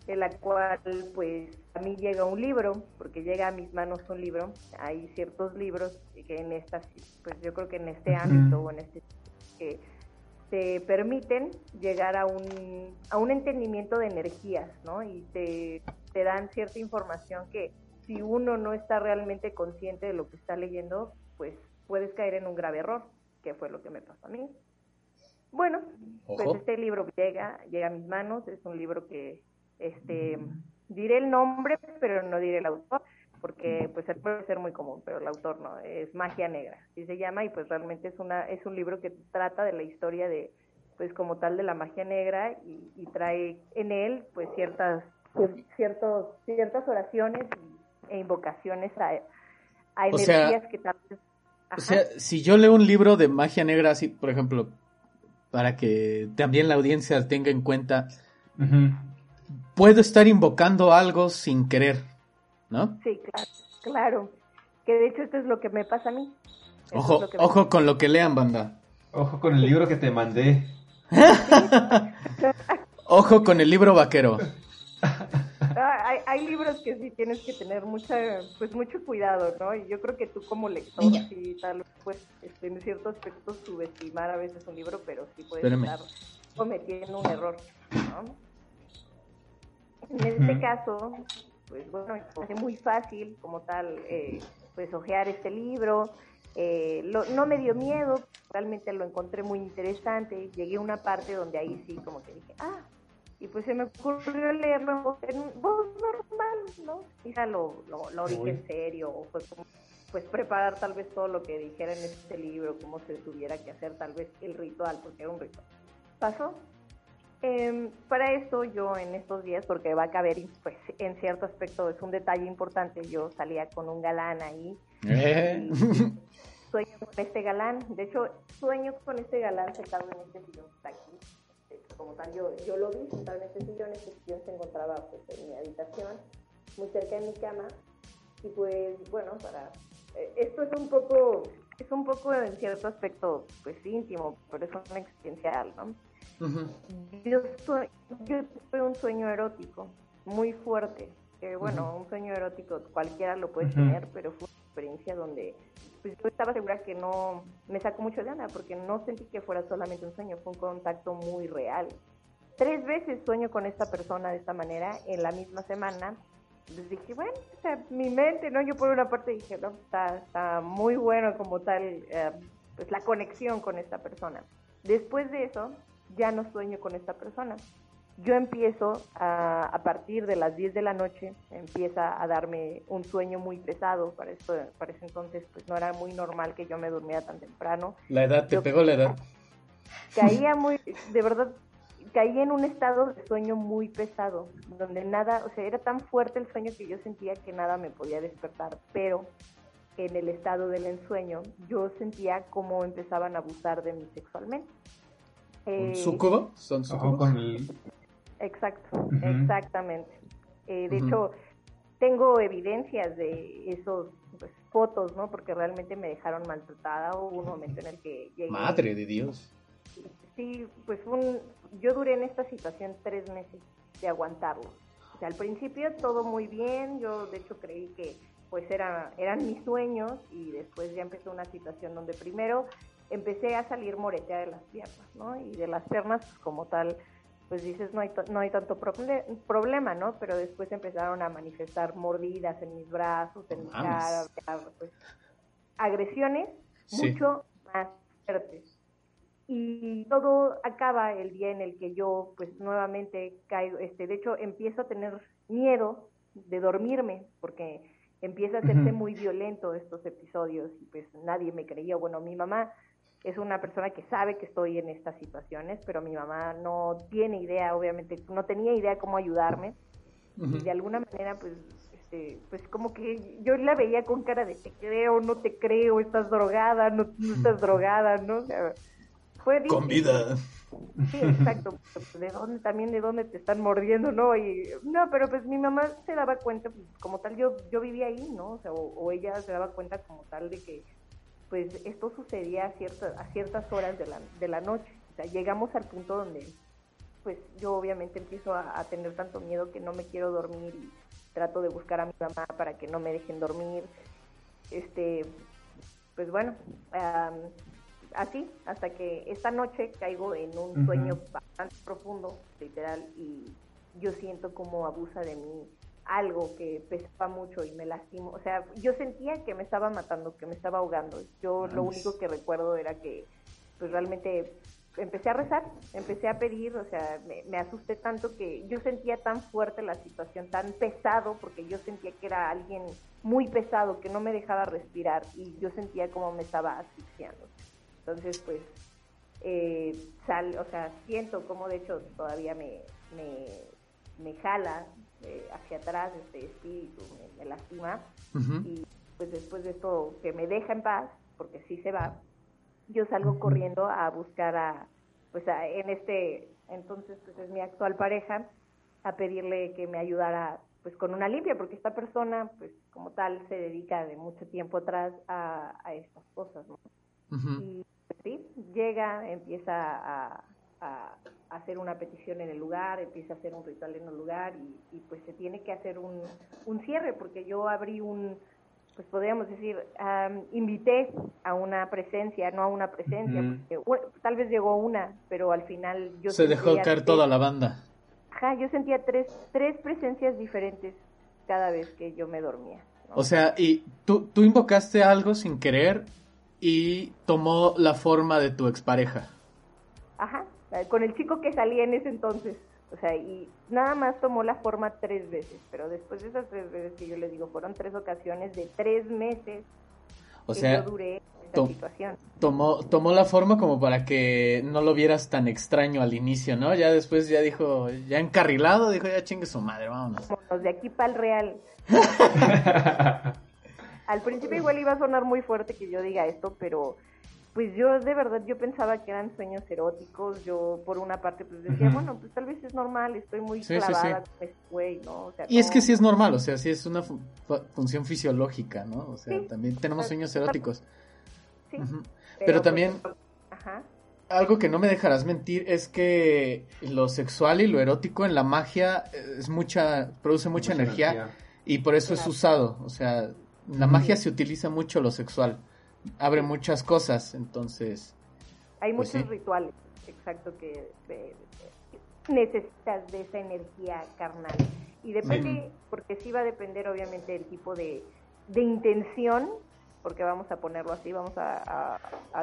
de la cual pues a mí llega un libro, porque llega a mis manos un libro, hay ciertos libros que en estas, pues yo creo que en este ámbito o en este que te permiten llegar a un, a un entendimiento de energías, ¿no? Y te, te dan cierta información que si uno no está realmente consciente de lo que está leyendo, pues puedes caer en un grave error, que fue lo que me pasó a mí. Bueno, pues este libro llega, llega a mis manos, es un libro que este, diré el nombre, pero no diré el autor, porque pues puede ser muy común, pero el autor no, es Magia Negra, así se llama, y pues realmente es, una, es un libro que trata de la historia de, pues como tal de la magia negra y, trae en él pues ciertas, ciertos, ciertas oraciones e invocaciones a, a energías que tal vez... O sea, si yo leo un libro de magia negra, así, por ejemplo, para que también la audiencia tenga en cuenta, puedo estar invocando algo sin querer, ¿no? Sí, claro, claro. Que de hecho esto es lo que me pasa a mí. ojo, ojo con lo que lean, banda. Ojo con el libro que te mandé. ojo con el libro vaquero. Ah, hay, libros que sí tienes que tener mucha, pues mucho cuidado, ¿no? Y yo creo que tú como lector, sí, tal, pues, este, en ciertos aspectos subestimar a veces un libro, pero sí puedes estar cometiendo un error, ¿no? En este caso, pues bueno, es muy fácil como tal, eh, pues ojear este libro. Eh, no me dio miedo, realmente lo encontré muy interesante. Llegué a una parte donde ahí sí como que dije, ah, y pues se me ocurrió leerlo en voz normal, ¿no? Quizá lo, lo, lo dije en serio, o fue como, pues preparar tal vez todo lo que dijera en este libro, cómo se tuviera que hacer tal vez el ritual, porque era un ritual. Pasó, eh, para esto yo en estos días, porque va a caber, pues en cierto aspecto es un detalle importante, yo salía con un galán ahí. Eh. Sueño con este galán, de hecho sueño con este galán sentado en este sillón está aquí. Como tal, yo, yo lo vi sentado en este sillón, este sillón se encontraba pues, en mi habitación, muy cerca de mi cama. Y pues bueno, para eh, esto es un poco, es un poco en cierto aspecto pues íntimo, pero es una experiencia, ¿no? Yo, tuve un sueño erótico muy fuerte, que bueno, un sueño erótico cualquiera lo puede tener, pero fue una experiencia donde pues, yo estaba segura que no me sacó mucho de onda, porque no sentí que fuera solamente un sueño, fue un contacto muy real. Tres veces sueño con esta persona de esta manera en la misma semana. Entonces dije, bueno, o sea, mi mente, ¿no? Yo por una parte dije, no, está, está muy bueno como tal, eh, pues la conexión con esta persona. Después de eso, ya no sueño con esta persona. Yo empiezo a, a partir de las 10 de la noche, empieza a darme un sueño muy pesado. Para, esto, para ese entonces, pues no era muy normal que yo me durmiera tan temprano. La edad, te pegó la edad. Caía muy, de verdad, caí en un estado de sueño muy pesado, donde nada, o sea, era tan fuerte el sueño que yo sentía que nada me podía despertar, pero en el estado del ensueño yo sentía cómo empezaban a abusar de mí sexualmente. Eh, ¿Sucubo? ¿Son sucubos? Exacto, exactamente. Eh, de hecho, tengo evidencias de esos pues, fotos, ¿no? Porque realmente me dejaron maltratada. Hubo un momento en el que llegué. Madre de Dios. Sí, pues un, yo duré en esta situación tres meses de aguantarlo. O sea, al principio todo muy bien. Yo, de hecho, creí que pues era, eran mis sueños y después ya empezó una situación donde primero empecé a salir moretea de las piernas, ¿no? Y de las piernas, pues, como tal, pues dices, no hay, no hay tanto problema, ¿no? Pero después empezaron a manifestar mordidas en mis brazos, en mi cara, pues, agresiones mucho más fuertes. Y todo acaba el día en el que yo, pues nuevamente caigo, este, de hecho empiezo a tener miedo de dormirme, porque empieza a hacerse muy violento estos episodios y pues nadie me creía. Bueno, mi mamá es una persona que sabe que estoy en estas situaciones, pero mi mamá no tiene idea, obviamente, no tenía idea cómo ayudarme. Y de alguna manera, pues, este, pues como que yo la veía con cara de te creo, no te creo, estás drogada, no, estás drogada, ¿no? O sea, fue Con vida. Sí, exacto. ¿De dónde también de dónde te están mordiendo, no? Y no, pero pues mi mamá se daba cuenta, pues, como tal, yo yo vivía ahí, ¿no? O sea, o, ella se daba cuenta como tal de que pues esto sucedía a ciertas a ciertas horas de la de la noche. O sea, llegamos al punto donde pues yo obviamente empiezo a, tener tanto miedo que no me quiero dormir y trato de buscar a mi mamá para que no me dejen dormir. Este, pues bueno, así, hasta que esta noche caigo en un sueño bastante profundo, literal, y yo siento como abusa de mí algo que pesaba mucho y me lastimó. O sea, yo sentía que me estaba matando, que me estaba ahogando. Yo lo único que recuerdo era que pues realmente empecé a rezar, empecé a pedir, o sea, me, asusté tanto que yo sentía tan fuerte la situación, tan pesado, porque yo sentía que era alguien muy pesado, que no me dejaba respirar y yo sentía como me estaba asfixiando. Entonces, pues, eh, sal, o sea, siento como de hecho todavía me, me, jala eh, hacia atrás este espíritu, me, lastima. Y pues después de esto que me deja en paz, porque sí se va, yo salgo corriendo a buscar a, pues en este, entonces pues es mi actual pareja, a pedirle que me ayudara pues con una limpia, porque esta persona pues como tal se dedica de mucho tiempo atrás a, estas cosas, ¿no? Y pues, sí, llega, empieza a, a, hacer una petición en el lugar, empieza a hacer un ritual en el lugar y, y pues se tiene que hacer un, un cierre, porque yo abrí un, pues podríamos decir, invité a una presencia, no a una presencia, porque, tal vez llegó una, pero al final yo... Se dejó caer toda la banda. Ajá, yo sentía tres, tres presencias diferentes cada vez que yo me dormía. O sea, y tú, tú invocaste algo sin querer y tomó la forma de tu expareja. Ajá, con el chico que salía en ese entonces. O sea, y nada más tomó la forma tres veces, pero después de esas tres veces que yo le digo, fueron tres ocasiones de tres meses o que sea, yo duré esta situación. Tomó, tomó la forma como para que no lo vieras tan extraño al inicio, ¿no? Ya después ya dijo, ya encarrilado, dijo, ya chingue su madre, vámonos. Vámonos de aquí para el real. al principio igual iba a sonar muy fuerte que yo diga esto, pero pues yo de verdad yo pensaba que eran sueños eróticos, yo por una parte pues decía, bueno, pues tal vez es normal, estoy muy clavada con este güey, ¿no? y es que sí es normal, o sea, sí es una función fisiológica, ¿no? O sea, también tenemos sueños eróticos. Sí. Pero, también Ajá. algo que no me dejarás mentir es que lo sexual y lo erótico en la magia es mucha produce mucha, energía, y por eso es usado, o sea, la magia se utiliza mucho lo sexual abre muchas cosas, entonces... Hay pues muchos rituales, exacto, que necesitas de esa energía carnal. Y depende, porque sí va a depender obviamente del tipo de, de intención, porque vamos a ponerlo así, vamos a,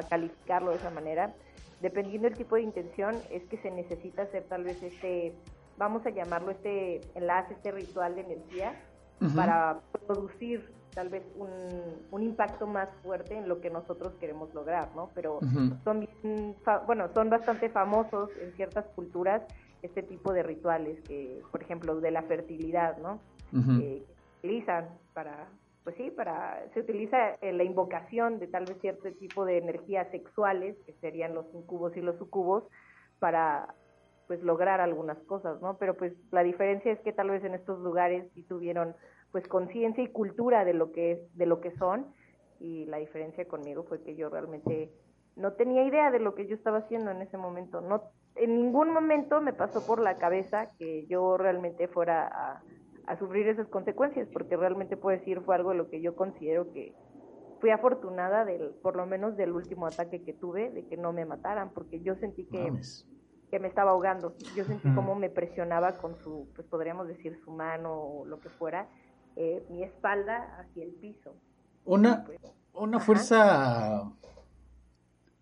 calificarlo de esa manera. Dependiendo del tipo de intención, es que se necesita hacer tal vez este, vamos a llamarlo este enlace, este ritual de energía, para producir tal vez un, un, impacto más fuerte en lo que nosotros queremos lograr, ¿no? Pero son bueno, son bastante famosos en ciertas culturas este tipo de rituales que, por ejemplo, de la fertilidad, ¿no? Eh, que utilizan para, pues sí, para, se utiliza en la invocación de tal vez cierto tipo de energías sexuales, que serían los incubos y los sucubos, para pues lograr algunas cosas, ¿no? Pero pues la diferencia es que tal vez en estos lugares sí tuvieron pues conciencia y cultura de lo que de lo que son. Y la diferencia conmigo fue que yo realmente no tenía idea de lo que yo estaba haciendo en ese momento. No en ningún momento me pasó por la cabeza que yo realmente fuera a, a sufrir esas consecuencias porque realmente puedo decir fue algo de lo que yo considero que fui afortunada del por lo menos del último ataque que tuve de que no me mataran porque yo sentí que que me estaba ahogando. Yo sentí como me presionaba con su pues podríamos decir su mano o lo que fuera eh, mi espalda hacia el piso. Una, pues, una fuerza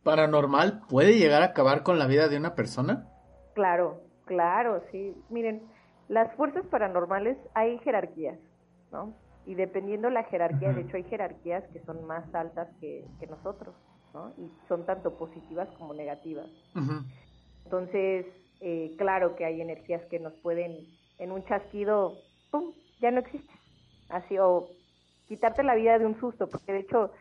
paranormal puede llegar a acabar con la vida de una persona. Claro, claro, sí. Miren, las fuerzas paranormales hay jerarquías, ¿no? Y dependiendo la jerarquía, de hecho hay jerarquías que son más altas que, nosotros, ¿no? Y son tanto positivas como negativas. Entonces, eh, claro que hay energías que nos pueden, en un chasquido, ¡pum!, ya no existen. Así o quitarte la vida de un susto, porque de hecho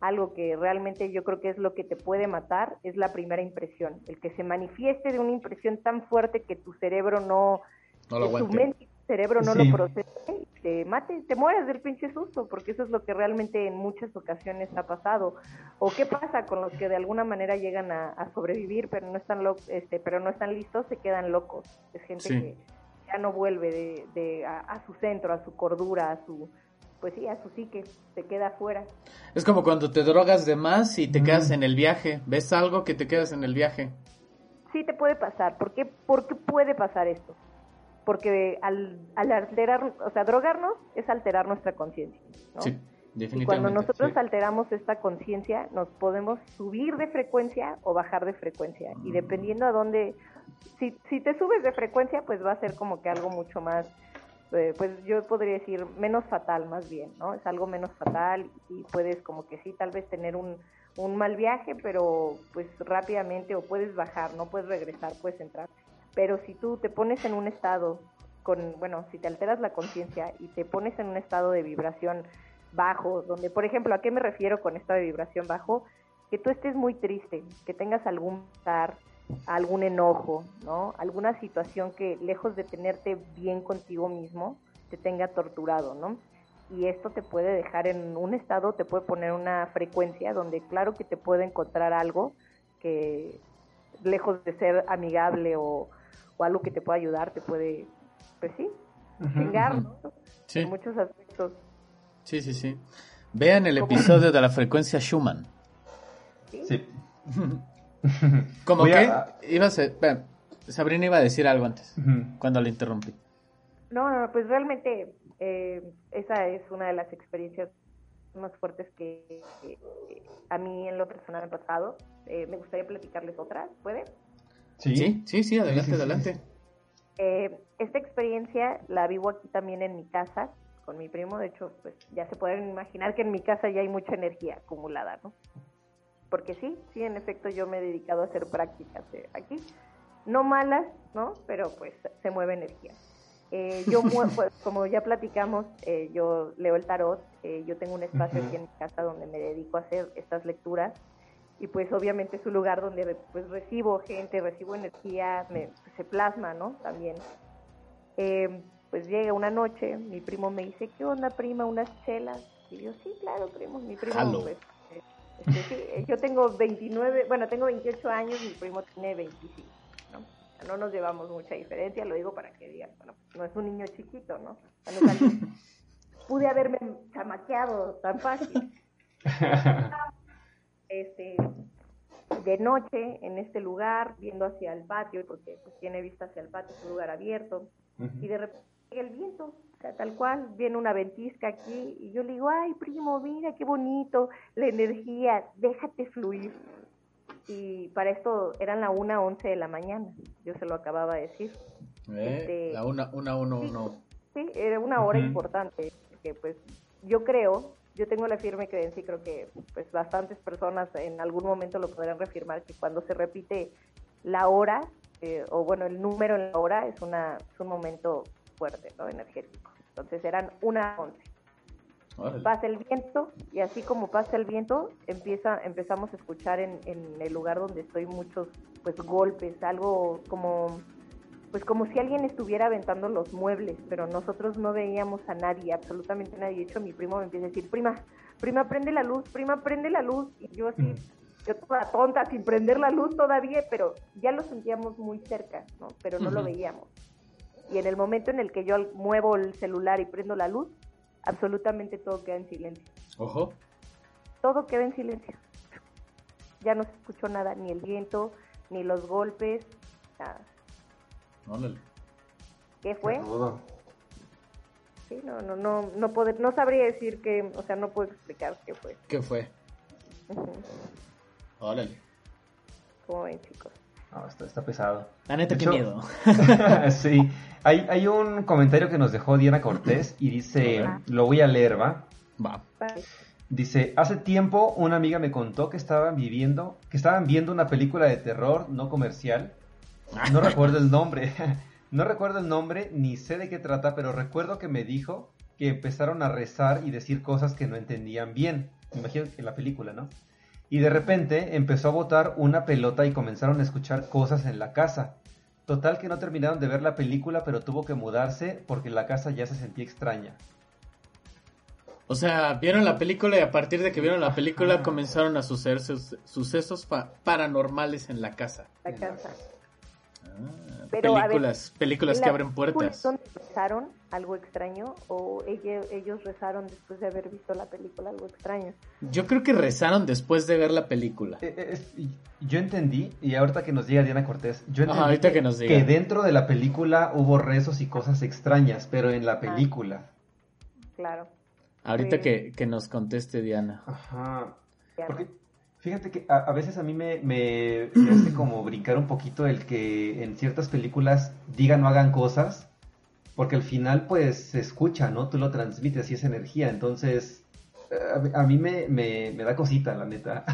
algo que realmente yo creo que es lo que te puede matar es la primera impresión, el que se manifieste de una impresión tan fuerte que tu cerebro no, no lo tu mente y tu cerebro no lo procese y te mate, te mueres del pinche susto, porque eso es lo que realmente en muchas ocasiones ha pasado. O qué pasa con los que de alguna manera llegan a, sobrevivir, pero no están lo, este, pero no están listos, se quedan locos. Es gente que ya no vuelve de, de a su centro, a su cordura, a su pues sí, a su psique, se queda afuera. Es como cuando te drogas de más y te quedas en el viaje. ¿Ves algo que te quedas en el viaje? Sí, te puede pasar. ¿Por qué, ¿Por qué puede pasar esto? Porque al, al alterar, o sea, drogarnos es alterar nuestra conciencia. ¿no? Sí, definitivamente. Y cuando nosotros alteramos esta conciencia, nos podemos subir de frecuencia o bajar de frecuencia. Y mm. dependiendo a dónde, si, si te subes de frecuencia, pues va a ser como que algo mucho más eh, pues yo podría decir menos fatal más bien, ¿no? Es algo menos fatal y puedes como que sí, tal vez tener un, un mal viaje, pero pues rápidamente o puedes bajar, no puedes regresar, puedes entrar. Pero si tú te pones en un estado con, bueno, si te alteras la conciencia y te pones en un estado de vibración bajo, donde, por ejemplo, ¿a qué me refiero con estado de vibración bajo? Que tú estés muy triste, que tengas algún estar algún enojo, ¿no? Alguna situación que lejos de tenerte bien contigo mismo, te tenga torturado, ¿no? Y esto te puede dejar en un estado, te puede poner una frecuencia donde claro que te puede encontrar algo que lejos de ser amigable o, algo que te pueda ayudar, te puede, pues sí, chingar, ¿no? Sí. En muchos aspectos. Sí, sí, sí. Vean el episodio de la frecuencia Schumann. Sí. ¿Cómo que? Iba a ser, Sabrina iba a decir algo antes, cuando le interrumpí. No, no, pues realmente eh, esa es una de las experiencias más fuertes que a mí en lo personal me ha pasado. Eh, me gustaría platicarles otras, ¿puede? Sí, sí, sí, adelante, adelante. Eh, esta experiencia la vivo aquí también en mi casa con mi primo. De hecho, pues ya se pueden imaginar que en mi casa ya hay mucha energía acumulada, ¿no? Porque sí, sí, en efecto yo me he dedicado a hacer prácticas aquí, no malas, ¿no? Pero pues se mueve energía. Eh, yo, pues, como ya platicamos, eh, yo leo el tarot, eh, yo tengo un espacio aquí en mi casa donde me dedico a hacer estas lecturas y pues obviamente es un lugar donde pues recibo gente, recibo energía, me, se plasma, ¿no? También. pues llega una noche, mi primo me dice, ¿qué onda prima? ¿Unas chelas? Y yo, sí, claro, primo, mi primo pues, yo tengo 29, bueno, tengo 28 años, mi primo tiene 25, ¿no? No nos llevamos mucha diferencia, lo digo para que digan, bueno, no es un niño chiquito, ¿no? pude haberme chamaqueado tan fácil. Este, de noche en este lugar, viendo hacia el patio, porque pues, tiene vista hacia el patio, es un lugar abierto, y de repente el viento, tal cual, viene una ventisca aquí y yo le digo, ay primo, mira qué bonito, la energía, déjate fluir. Y para esto eran la una once de la mañana, yo se lo acababa de decir. Eh, este, la una, una, uno, sí, uno. Sí, era una hora importante, porque pues yo creo, yo tengo la firme creencia y creo que pues bastantes personas en algún momento lo podrán reafirmar, que cuando se repite la hora, eh, o bueno, el número en la hora es, una, es un momento fuerte, ¿no? Energético. Entonces eran una once. Pasa el viento y así como pasa el viento, empieza, empezamos a escuchar en, en el lugar donde estoy muchos pues golpes, algo como pues como si alguien estuviera aventando los muebles, pero nosotros no veíamos a nadie, absolutamente nadie. De hecho, mi primo me empieza a decir, prima, prima, prende la luz, prima, prende la luz. Y yo así, mm. yo toda tonta, sin prender la luz todavía, pero ya lo sentíamos muy cerca, ¿no? Pero no lo veíamos y en el momento en el que yo muevo el celular y prendo la luz, absolutamente todo queda en silencio. Ojo. Todo queda en silencio. Ya no se escuchó nada, ni el viento, ni los golpes, nada. ¿Qué fue? Sí, no, no, no, no, no sabría decir que, o sea, no puedo explicar qué fue. ¿Qué fue? Órale. ¿Cómo ven, chicos? No, está, está pesado. La neta, qué miedo. sí. Hay, hay un comentario que nos dejó Diana Cortés y dice, lo voy a leer, ¿va? Va. Dice, hace tiempo una amiga me contó que estaban viviendo, que estaban viendo una película de terror no comercial. No recuerdo el nombre. No recuerdo el nombre ni sé de qué trata, pero recuerdo que me dijo que empezaron a rezar y decir cosas que no entendían bien. Me imagino en la película, ¿no? Y de repente empezó a botar una pelota y comenzaron a escuchar cosas en la casa. Total que no terminaron de ver la película, pero tuvo que mudarse porque la casa ya se sentía extraña. O sea, vieron la película y a partir de que vieron la película comenzaron a suceder sucesos paranormales en la casa. La casa. Ah, películas, películas que abren puertas. ¿Rezaron algo extraño o ellos, ellos rezaron después de haber visto la película algo extraño? Yo creo que rezaron después de ver la película. Eh, eh, yo entendí, y ahorita que nos diga Diana Cortés, yo entendí ahorita que, nos diga. que, dentro de la película hubo rezos y cosas extrañas, pero en la película. claro. Ahorita que, que, nos conteste Diana. Ajá. Porque Fíjate que a, veces a mí me, me, hace como brincar un poquito el que en ciertas películas digan o hagan cosas, porque al final pues se escucha, ¿no? Tú lo transmites y es energía, entonces a, mí me, me, da cosita, la neta.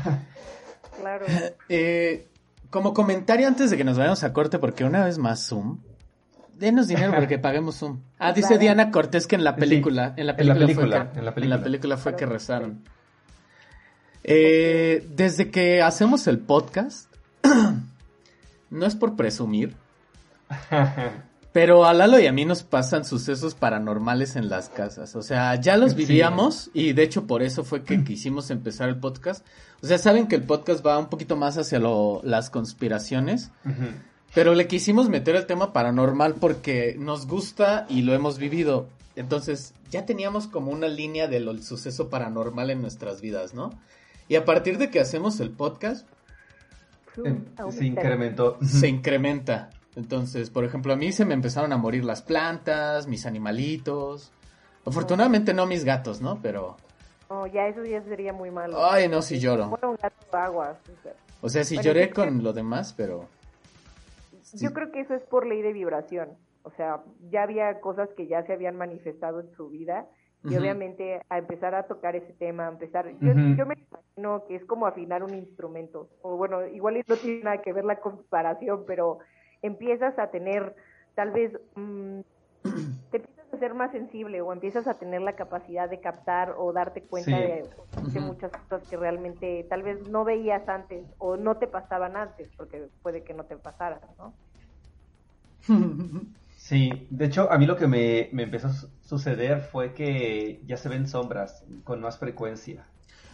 Claro. Eh, como comentario antes de que nos vayamos a corte, porque una vez más Zoom, denos dinero para que paguemos Zoom. Ah, dice Diana Cortés que en la película, en la película, fue, que, en la película fue que rezaron. Eh, desde que hacemos el podcast, no es por presumir, pero a Lalo y a mí nos pasan sucesos paranormales en las casas. O sea, ya los vivíamos y de hecho por eso fue que quisimos empezar el podcast. O sea, saben que el podcast va un poquito más hacia las conspiraciones. Pero le quisimos meter el tema paranormal porque nos gusta y lo hemos vivido. Entonces, ya teníamos como una línea del suceso paranormal en nuestras vidas, ¿no? Y a partir de que hacemos el podcast, em, se incrementó. Se incrementa. Entonces, por ejemplo, a mí se me empezaron a morir las plantas, mis animalitos. Afortunadamente no mis gatos, ¿no? Pero... Oh, ya eso ya sería muy malo. Ay, no, si lloro. Bueno, un gato agua. O sea, si lloré con lo demás, pero... Yo creo que eso es por ley de vibración. O sea, ya había cosas que ya se habían manifestado en su vida y obviamente a empezar a tocar ese tema, a empezar, yo, yo, me imagino que es como afinar un instrumento, o bueno, igual no tiene nada que ver la comparación, pero empiezas a tener tal vez, mm, te empiezas a ser más sensible o empiezas a tener la capacidad de captar o darte cuenta de, muchas cosas que realmente tal vez no veías antes o no te pasaban antes, porque puede que no te pasaran, ¿no? Sí, de hecho, a mí lo que me, empezó a suceder fue que ya se ven sombras con más frecuencia.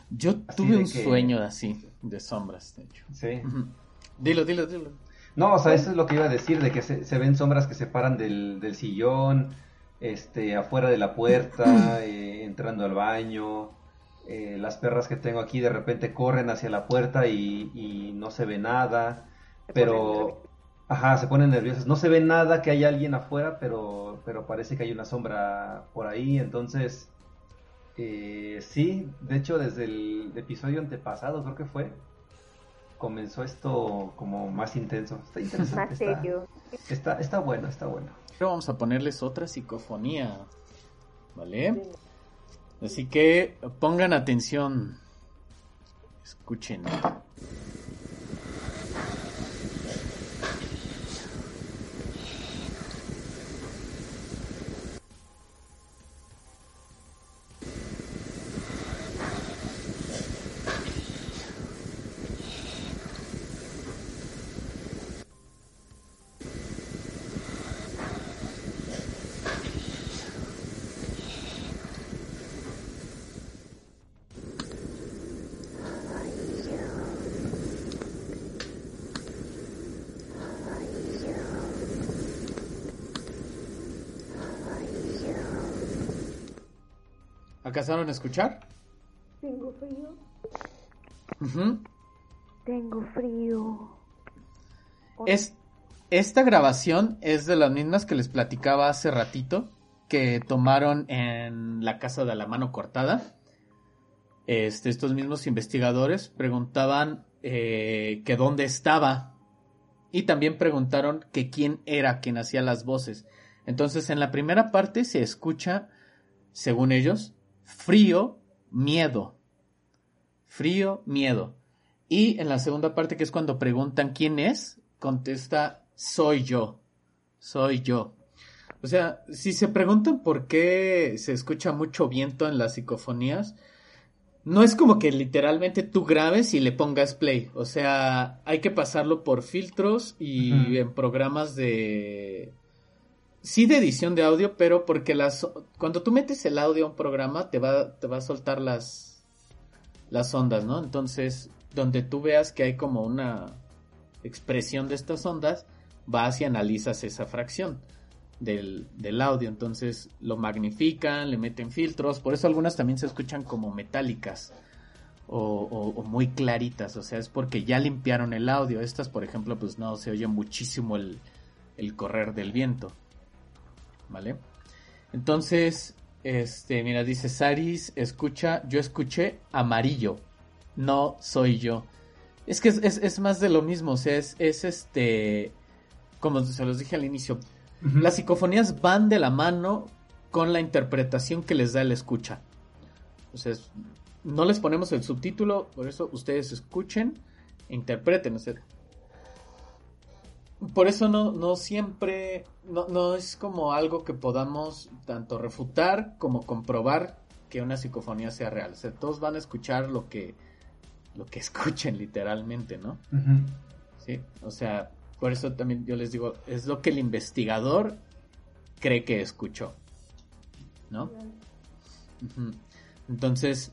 Yo tuve un sueño así, de sombras, de hecho. Sí. Dilo, dilo, dilo. No, o sea, eso es lo que iba a decir, de que se, ven sombras que se paran del, del sillón, este, afuera de la puerta, eh, entrando al baño. Eh, las perras que tengo aquí de repente corren hacia la puerta y, y no se ve nada. Pero Ajá, se ponen nerviosas. No se ve nada que hay alguien afuera, pero, pero parece que hay una sombra por ahí. Entonces, eh, sí, de hecho, desde el episodio antepasado, creo que fue, comenzó esto como más intenso. Está interesante. Está, está, bueno, está bueno. Pero vamos a ponerles otra psicofonía. ¿Vale? Así que pongan atención. Escuchen. ¿Alcanzaron a escuchar? Tengo frío. Tengo frío. Es, esta grabación es de las mismas que les platicaba hace ratito, que tomaron en la casa de la mano cortada. Este, estos mismos investigadores preguntaban eh, que dónde estaba y también preguntaron que quién era quien hacía las voces. Entonces en la primera parte se escucha, según ellos, frío, miedo. Frío, miedo. Y en la segunda parte, que es cuando preguntan quién es, contesta soy yo. Soy yo. O sea, si se preguntan por qué se escucha mucho viento en las psicofonías, no es como que literalmente tú grabes y le pongas play. O sea, hay que pasarlo por filtros y en programas de... Sí de edición de audio, pero porque las... Cuando tú metes el audio a un programa te va, te va a soltar las, las ondas, ¿no? Entonces, donde tú veas que hay como una expresión de estas ondas, vas y analizas esa fracción del, del, audio. Entonces lo magnifican, le meten filtros. Por eso algunas también se escuchan como metálicas o, muy claritas. O sea, es porque ya limpiaron el audio. Estas, por ejemplo, pues no, se oye muchísimo el, el correr del viento. ¿Vale? Entonces, este, mira, dice Saris, escucha, yo escuché amarillo. No soy yo. Es que es, es, más de lo mismo, o sea, es, es este, como se los dije al inicio, las psicofonías van de la mano con la interpretación que les da el escucha. O sea, no les ponemos el subtítulo, por eso ustedes escuchen e interpreten. O sea, por eso no, no siempre, no, no es como algo que podamos tanto refutar como comprobar que una psicofonía sea real. O sea, todos van a escuchar lo que, lo que escuchen literalmente, ¿no? Sí, o sea, por eso también yo les digo, es lo que el investigador cree que escuchó. ¿No? Entonces,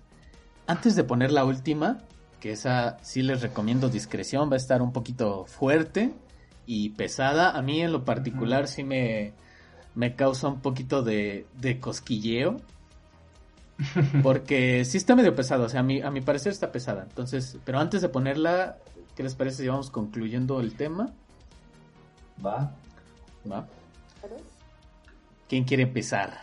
antes de poner la última, que esa sí les recomiendo discreción, va a estar un poquito fuerte y pesada. A mí en lo particular sí me, me causa un poquito de, de cosquilleo. Porque sí está medio pesado, o sea, a mi, a mi parecer está pesada. Entonces, pero antes de ponerla, ¿qué les parece si vamos concluyendo el tema? Va. Va. ¿Quién quiere empezar?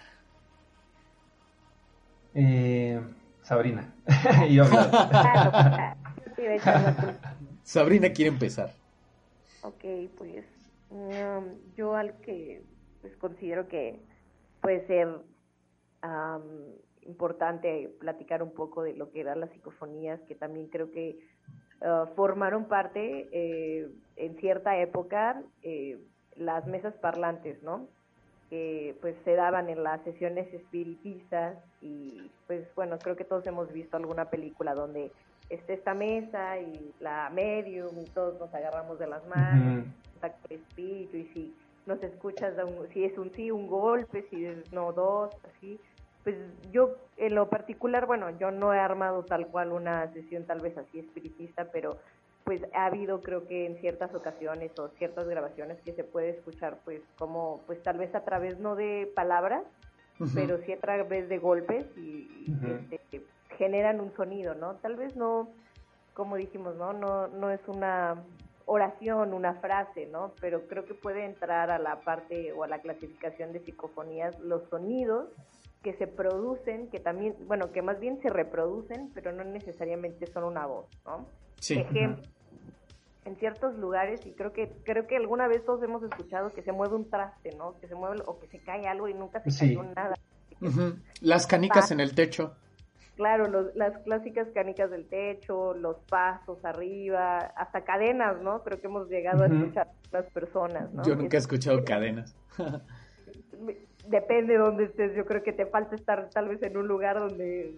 Eh, Sabrina. Sabrina quiere empezar. Ok, pues mm, yo al que pues, considero que puede ser importante platicar un poco de lo que eran las psicofonías, que también creo que Uh, formaron parte eh, en cierta época eh, las mesas parlantes, ¿no? Que pues se daban en las sesiones espiritistas y pues bueno, creo que todos hemos visto alguna película donde está esta mesa y la medium y todos nos agarramos de las manos, uh espíritu y si nos escuchas, si es un sí, un golpe, si es no, dos, así pues yo en lo particular, bueno, yo no he armado tal cual una sesión tal vez así espiritista, pero pues ha habido creo que en ciertas ocasiones o ciertas grabaciones que se puede escuchar pues como pues tal vez a través no de palabras, pero sí a través de golpes y, este, generan un sonido, ¿no? Tal vez no, como dijimos, ¿no? No, no es una oración, una frase, ¿no? Pero creo que puede entrar a la parte o a la clasificación de psicofonías los sonidos que se producen, que también, bueno, que más bien se reproducen, pero no necesariamente son una voz, ¿no? Sí. Ejemplo, en ciertos lugares, y creo que creo que alguna vez todos hemos escuchado que se mueve un traste, ¿no? Que se mueve o que se cae algo y nunca se cayó nada. Las canicas en el techo. Claro, las clásicas canicas del techo, los pasos arriba, hasta cadenas, ¿no? Creo que hemos llegado a escuchar a las personas, ¿no? Yo nunca he escuchado cadenas. depende de dónde estés, yo creo que te falta estar tal vez en un lugar donde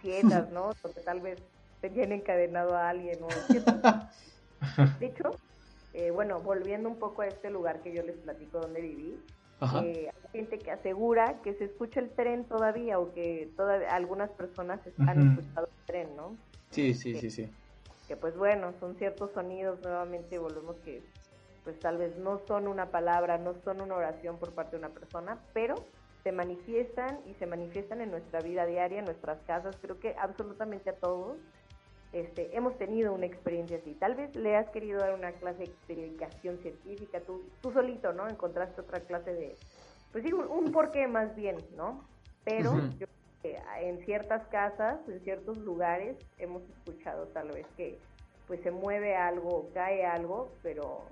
sientas, ¿no? Donde tal vez te tiene encadenado a alguien o De hecho, eh, bueno, volviendo un poco a este lugar que yo les platico donde viví, eh, hay gente que asegura que se escucha el tren todavía o que todavía algunas personas han escuchado el tren, ¿no? Sí, sí, sí, sí. Que pues bueno, son ciertos sonidos, nuevamente volvemos que pues tal vez no son una palabra, no son una oración por parte de una persona, pero se manifiestan y se manifiestan en nuestra vida diaria, en nuestras casas. Creo que absolutamente a todos este, hemos tenido una experiencia así. Tal vez le has querido dar una clase de explicación científica, tú, tú solito, ¿no? Encontraste otra clase de, pues sí, un, porqué más bien, ¿no? Pero yo, en ciertas casas, en ciertos lugares, hemos escuchado tal vez que pues se mueve algo, cae algo, pero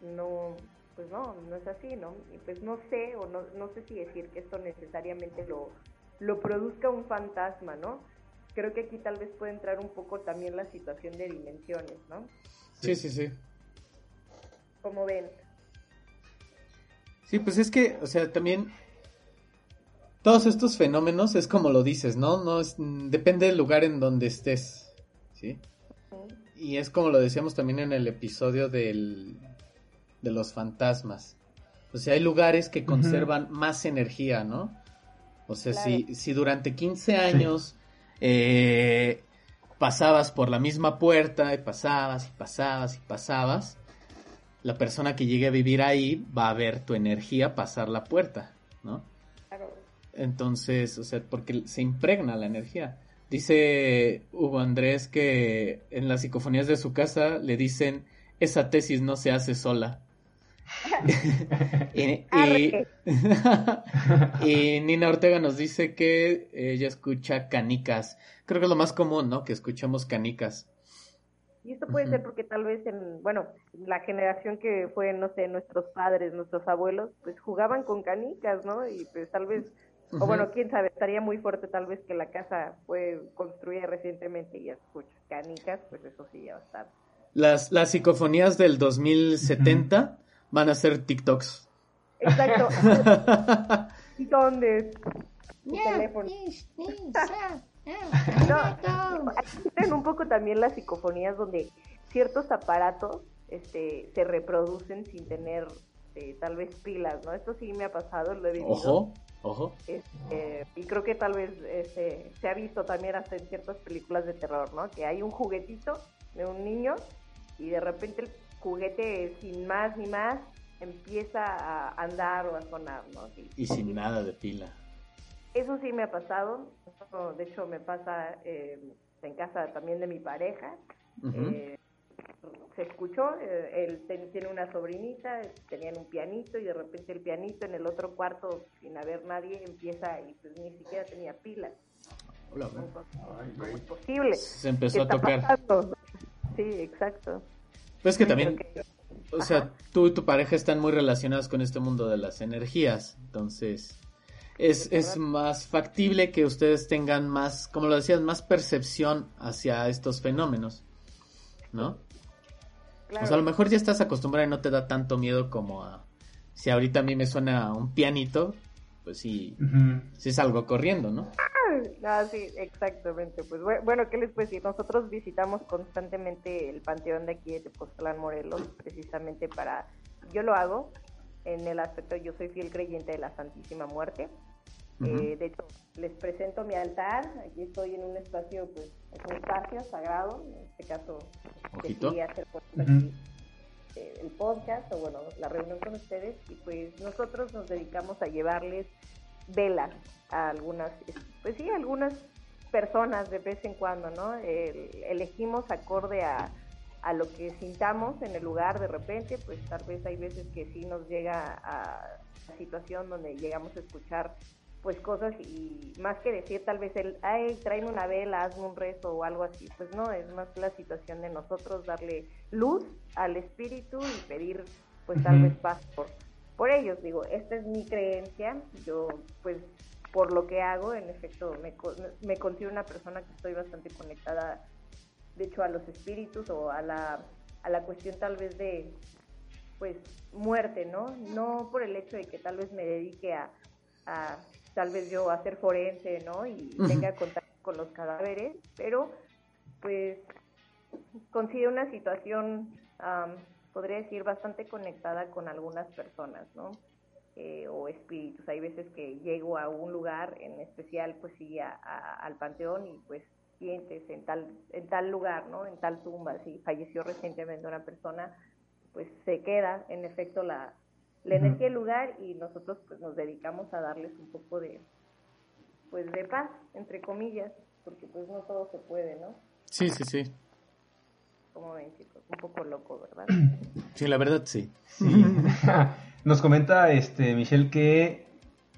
no, pues no, no es así, ¿no? Y pues no sé, o no, no sé si decir que esto necesariamente lo, lo produzca un fantasma, ¿no? Creo que aquí tal vez puede entrar un poco también la situación de dimensiones, ¿no? Sí, sí, sí. Como ven. Sí, pues es que, o sea, también todos estos fenómenos es como lo dices, ¿no? No es, depende del lugar en donde estés, ¿sí? Y es como lo decíamos también en el episodio del, de los fantasmas. O sea, hay lugares que conservan más energía, ¿no? O sea, si, si durante 15 años eh, pasabas por la misma puerta y pasabas y pasabas y pasabas, la persona que llegue a vivir ahí va a ver tu energía pasar la puerta, ¿no? Entonces, o sea, porque se impregna la energía. Dice Hugo Andrés que en las psicofonías de su casa le dicen, esa tesis no se hace sola. y, Nina Ortega nos dice que ella escucha canicas. Creo que es lo más común, ¿no? Que escuchamos canicas. Y esto puede ser porque tal vez en, bueno, la generación que fue, no sé, nuestros padres, nuestros abuelos, pues jugaban con canicas, ¿no? Y pues tal vez, o bueno, quién sabe, estaría muy fuerte tal vez que la casa fue construida recientemente y escucha canicas, pues eso sí ya va a estar. Las, las psicofonías del 2070 van a ser TikToks. Exacto. ¿Y dónde? teléfono. no, un poco también las psicofonías donde ciertos aparatos este, se reproducen sin tener eh, tal vez pilas, ¿no? Esto sí me ha pasado, lo he visto. Ojo, ojo. Este, y creo que tal vez este, se ha visto también hasta en ciertas películas de terror, ¿no? Que hay un juguetito de un niño y de repente el juguete sin más ni más empieza a andar o a sonar, ¿no? y sin nada de pila. Eso sí me ha pasado, de hecho me pasa eh, en casa también de mi pareja. Eh, se escuchó, eh, él tiene una sobrinita, tenían un pianito y de repente el pianito en el otro cuarto, sin haber nadie, empieza y pues ni siquiera tenía pila. Hola, es posible? Se empezó a tocar. Sí, exacto. Pues que también, o sea, tú y tu pareja están muy relacionados con este mundo de las energías, entonces es, es más factible que ustedes tengan más, como lo decías, más percepción hacia estos fenómenos, ¿no? O sea, a lo mejor ya estás acostumbrado y no te da tanto miedo como a... Si ahorita a mí me suena un pianito, pues sí, sí salgo corriendo, ¿no? Ah, sí, exactamente. Pues bueno, ¿qué les puedo decir? Nosotros visitamos constantemente el panteón de aquí de Tepoztlán, Morelos, precisamente para... Yo lo hago en el aspecto, yo soy fiel creyente de la Santísima Muerte. Eh, de hecho, les presento mi altar. Aquí estoy en un espacio, pues, es un espacio sagrado. En este caso, decidí hacer por aquí, eh, el podcast o, bueno, la reunión con ustedes. Y pues, nosotros nos dedicamos a llevarles velas a algunas, pues sí, algunas personas de vez en cuando, ¿no? elegimos acorde a, a lo que sintamos en el lugar de repente, pues tal vez hay veces que sí nos llega a la situación donde llegamos a escuchar pues cosas y más que decir tal vez el, ay, tráeme una vela, hazme un rezo o algo así, pues no, es más la situación de nosotros darle luz al espíritu y pedir pues tal vez paz por, por ellos. Digo, esta es mi creencia, yo pues por lo que hago, en efecto, me, me considero una persona que estoy bastante conectada, de hecho, a los espíritus o a la, a la cuestión tal vez de pues muerte, ¿no? No por el hecho de que tal vez me dedique a tal vez yo hacer forense, ¿no? Y tenga contacto con los cadáveres, pero pues considero una situación, podría decir, bastante conectada con algunas personas, ¿no? Eh, o espíritus. Hay veces que llego a un lugar, en especial, pues sí, al panteón y pues sientes en tal, en tal lugar, ¿no? En tal tumba, si falleció recientemente una persona, pues se queda, en efecto, la, la energía del lugar y nosotros pues nos dedicamos a darles un poco de pues de paz entre comillas porque pues no todo se puede no sí sí sí como ven chicos un poco loco verdad sí la verdad sí, nos comenta este Michelle que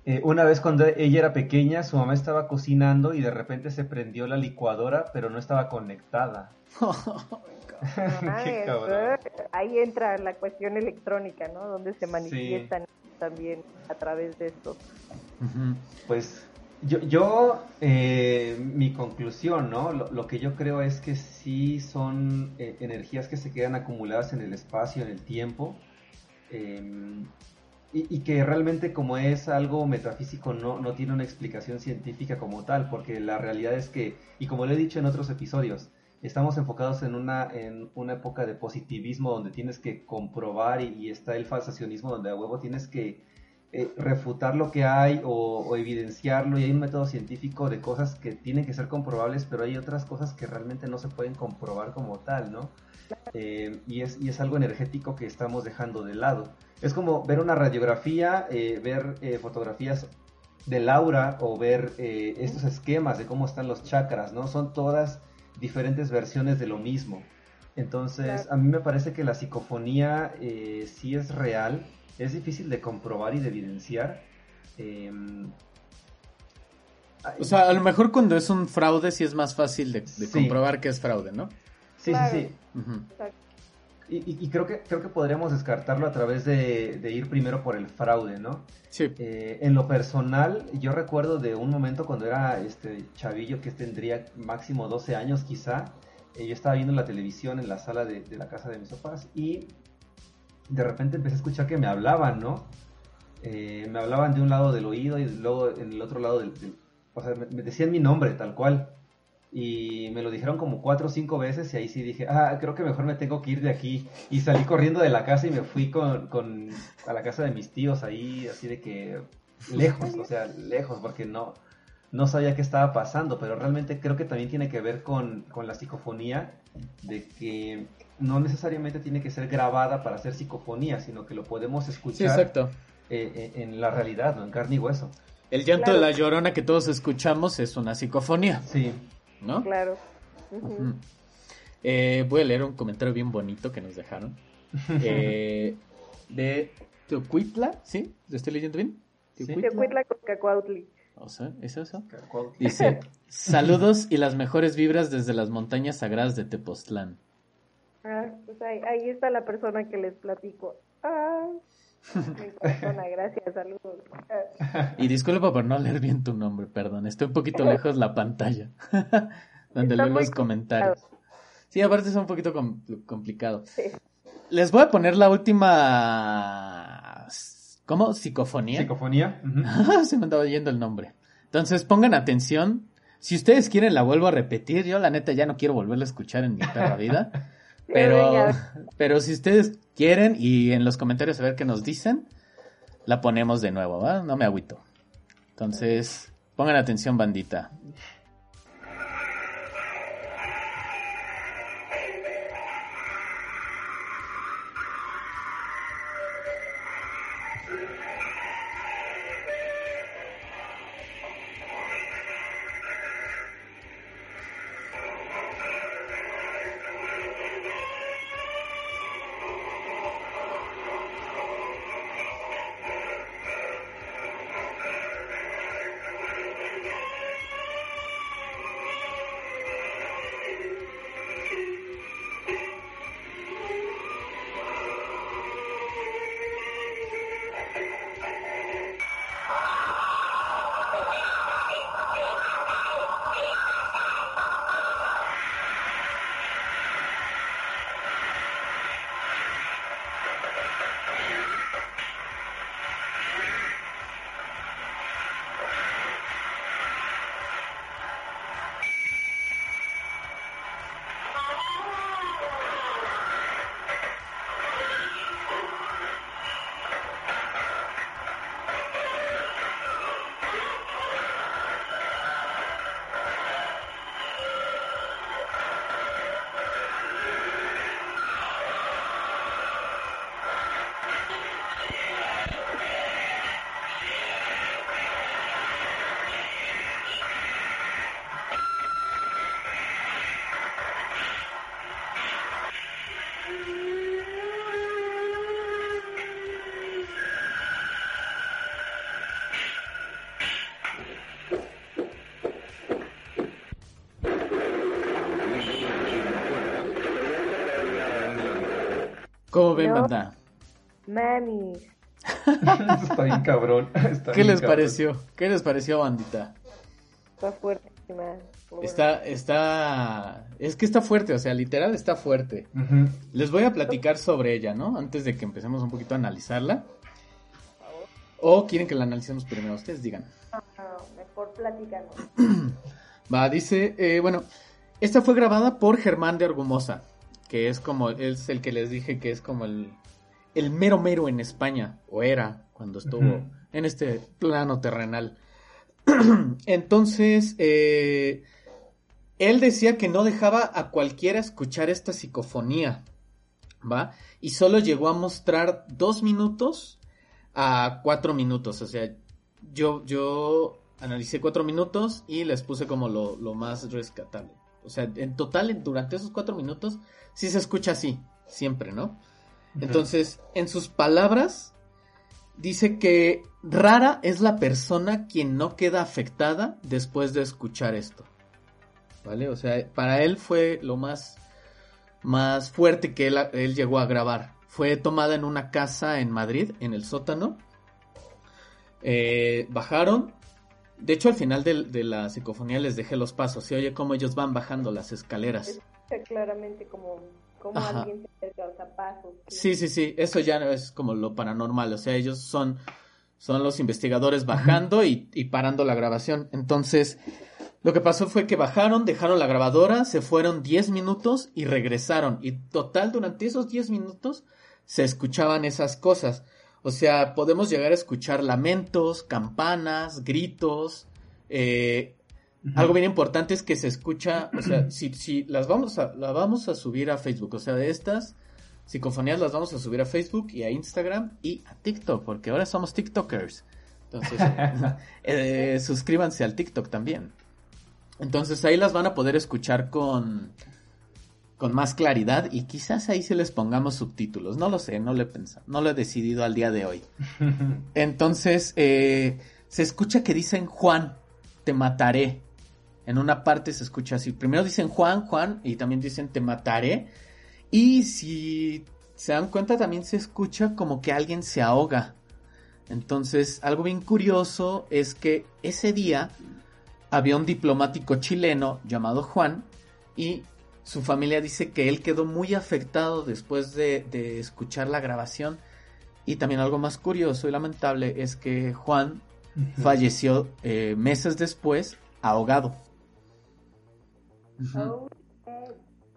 eh, una vez cuando ella era pequeña su mamá estaba cocinando y de repente se prendió la licuadora pero no estaba conectada. Ahí entra la cuestión electrónica, ¿no? Donde se manifiestan también a través de esto. Pues yo, yo eh, mi conclusión, ¿no? Lo, que yo creo es que sí son eh, energías que se quedan acumuladas en el espacio, en el tiempo. Em, y, que realmente como es algo metafísico no, no tiene una explicación científica como tal, porque la realidad es que, y como lo he dicho en otros episodios, estamos enfocados en una, en una época de positivismo donde tienes que comprobar y, está el falsacionismo donde a huevo tienes que eh, refutar lo que hay o, evidenciarlo y hay un método científico de cosas que tienen que ser comprobables, pero hay otras cosas que realmente no se pueden comprobar como tal, ¿no? Eh, y, es, y es algo energético que estamos dejando de lado. Es como ver una radiografía, eh, ver eh, fotografías del aura o ver eh, estos esquemas de cómo están los chakras, ¿no? Son todas diferentes versiones de lo mismo. Entonces, a mí me parece que la psicofonía sí es real, es difícil de comprobar y de evidenciar. Em, o sea, a lo mejor cuando es un fraude sí es más fácil de, comprobar que es fraude, ¿no? Sí, sí, sí. Y, creo que creo que podríamos descartarlo a través de, ir primero por el fraude, ¿no? Sí. Eh, en lo personal, yo recuerdo de un momento cuando era este chavillo que tendría máximo 12 años quizá, eh, yo estaba viendo la televisión en la sala de, la casa de mis papás y de repente empecé a escuchar que me hablaban, ¿no? Eh, me hablaban de un lado del oído y luego en el otro lado del... o sea, me decían mi nombre tal cual y me lo dijeron como cuatro o cinco veces y ahí sí dije, ah, creo que mejor me tengo que ir de aquí. Y salí corriendo de la casa y me fui con, con a la casa de mis tíos ahí, así de que lejos, o sea, lejos, porque no, no sabía qué estaba pasando, pero realmente creo que también tiene que ver con, con la psicofonía, de que no necesariamente tiene que ser grabada para hacer psicofonía, sino que lo podemos escuchar exacto. Eh, eh, en la realidad, ¿no? en carne y hueso. El llanto de la llorona que todos escuchamos es una psicofonía. Sí. ¿no? Claro. Eh, voy a leer un comentario bien bonito que nos dejaron. Eh, de Teocuitla, ¿sí? ¿Lo estoy leyendo bien? Teocuitla con Cacuautli. O sea, ¿es eso? Dice, saludos y las mejores vibras desde las montañas sagradas de Tepoztlán. Ah, pues ahí, ahí está la persona que les platico. Ah, mi persona, gracias, saludos. Y disculpa por no leer bien tu nombre, perdón, estoy un poquito lejos la pantalla, donde leo los comentarios. Sí, aparte es un poquito complicado. Les voy a poner la última... ¿Cómo? Psicofonía. Psicofonía. Se me andaba yendo el nombre. Entonces pongan atención. Si ustedes quieren la vuelvo a repetir. Yo la neta ya no quiero volverla a escuchar en mi perra vida. Pero, pero si ustedes quieren y en los comentarios a ver qué nos dicen, la ponemos de nuevo, ¿va? No me agüito. Entonces, pongan atención, bandita. ¿Cómo ven, banda? Mami. está bien cabrón. ¿Qué les pareció? ¿Qué les pareció, bandita? Está fuerte, Está, está, es que está fuerte, o sea, literal está fuerte. Les voy a platicar sobre ella, ¿no? Antes de que empecemos un poquito a analizarla. ¿O quieren que la analicemos primero? Ustedes digan. mejor platicarnos. Va, dice, eh, bueno, esta fue grabada por Germán de Argumosa, que es como, es el que les dije que es como el, el mero mero en España, o era cuando estuvo en este plano terrenal. Entonces, eh, él decía que no dejaba a cualquiera escuchar esta psicofonía, ¿va? Y solo llegó a mostrar dos minutos a cuatro minutos, o sea, yo, yo analicé cuatro minutos y les puse como lo, lo más rescatable. O sea, en total, durante esos cuatro minutos, sí se escucha así, siempre, ¿no? Entonces, en sus palabras, dice que rara es la persona quien no queda afectada después de escuchar esto. ¿Vale? O sea, para él fue lo más, más fuerte que él, llegó a grabar. Fue tomada en una casa en Madrid, en el sótano. Eh, bajaron. De hecho, al final de, la psicofonía les dejé los pasos. Se oye cómo ellos van bajando las escaleras. Claramente como como alguien se acerca, pasos. Sí, sí, sí, eso ya es como lo paranormal, o sea, ellos son, son los investigadores bajando y, y, parando la grabación. Entonces, lo que pasó fue que bajaron, dejaron la grabadora, se fueron 10 minutos y regresaron. Y total, durante esos 10 minutos se escuchaban esas cosas. O sea, podemos llegar a escuchar lamentos, campanas, gritos, eh, algo bien importante es que se escucha, o sea, si, si las vamos a, las vamos a subir a Facebook, o sea, de estas psicofonías las vamos a subir a Facebook y a Instagram y a TikTok, porque ahora somos TikTokers. Entonces, eh, suscríbanse al TikTok también. Entonces ahí las van a poder escuchar con, con más claridad y quizás ahí sí les pongamos subtítulos. No lo sé, no lo he pensado, no lo he decidido al día de hoy. Entonces, eh, se escucha que dicen Juan, te mataré en una parte se escucha así. Primero dicen Juan, Juan, y también dicen te mataré. Y si se dan cuenta, también se escucha como que alguien se ahoga. Entonces, algo bien curioso es que ese día había un diplomático chileno llamado Juan y su familia dice que él quedó muy afectado después de, escuchar la grabación. Y también algo más curioso y lamentable es que Juan falleció eh, meses después ahogado.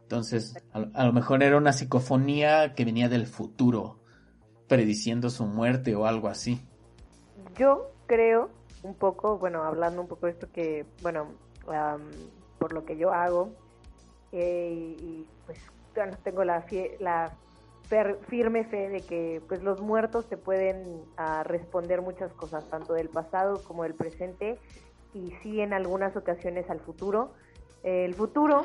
Entonces, a, lo mejor era una psicofonía que venía del futuro, prediciendo su muerte o algo así. Yo creo un poco, bueno, hablando un poco de esto que, bueno, por lo que yo hago, eh, y pues tengo la, la firme fe de que pues los muertos te pueden ah, responder muchas cosas, tanto del pasado como del presente, y sí en algunas ocasiones al futuro el futuro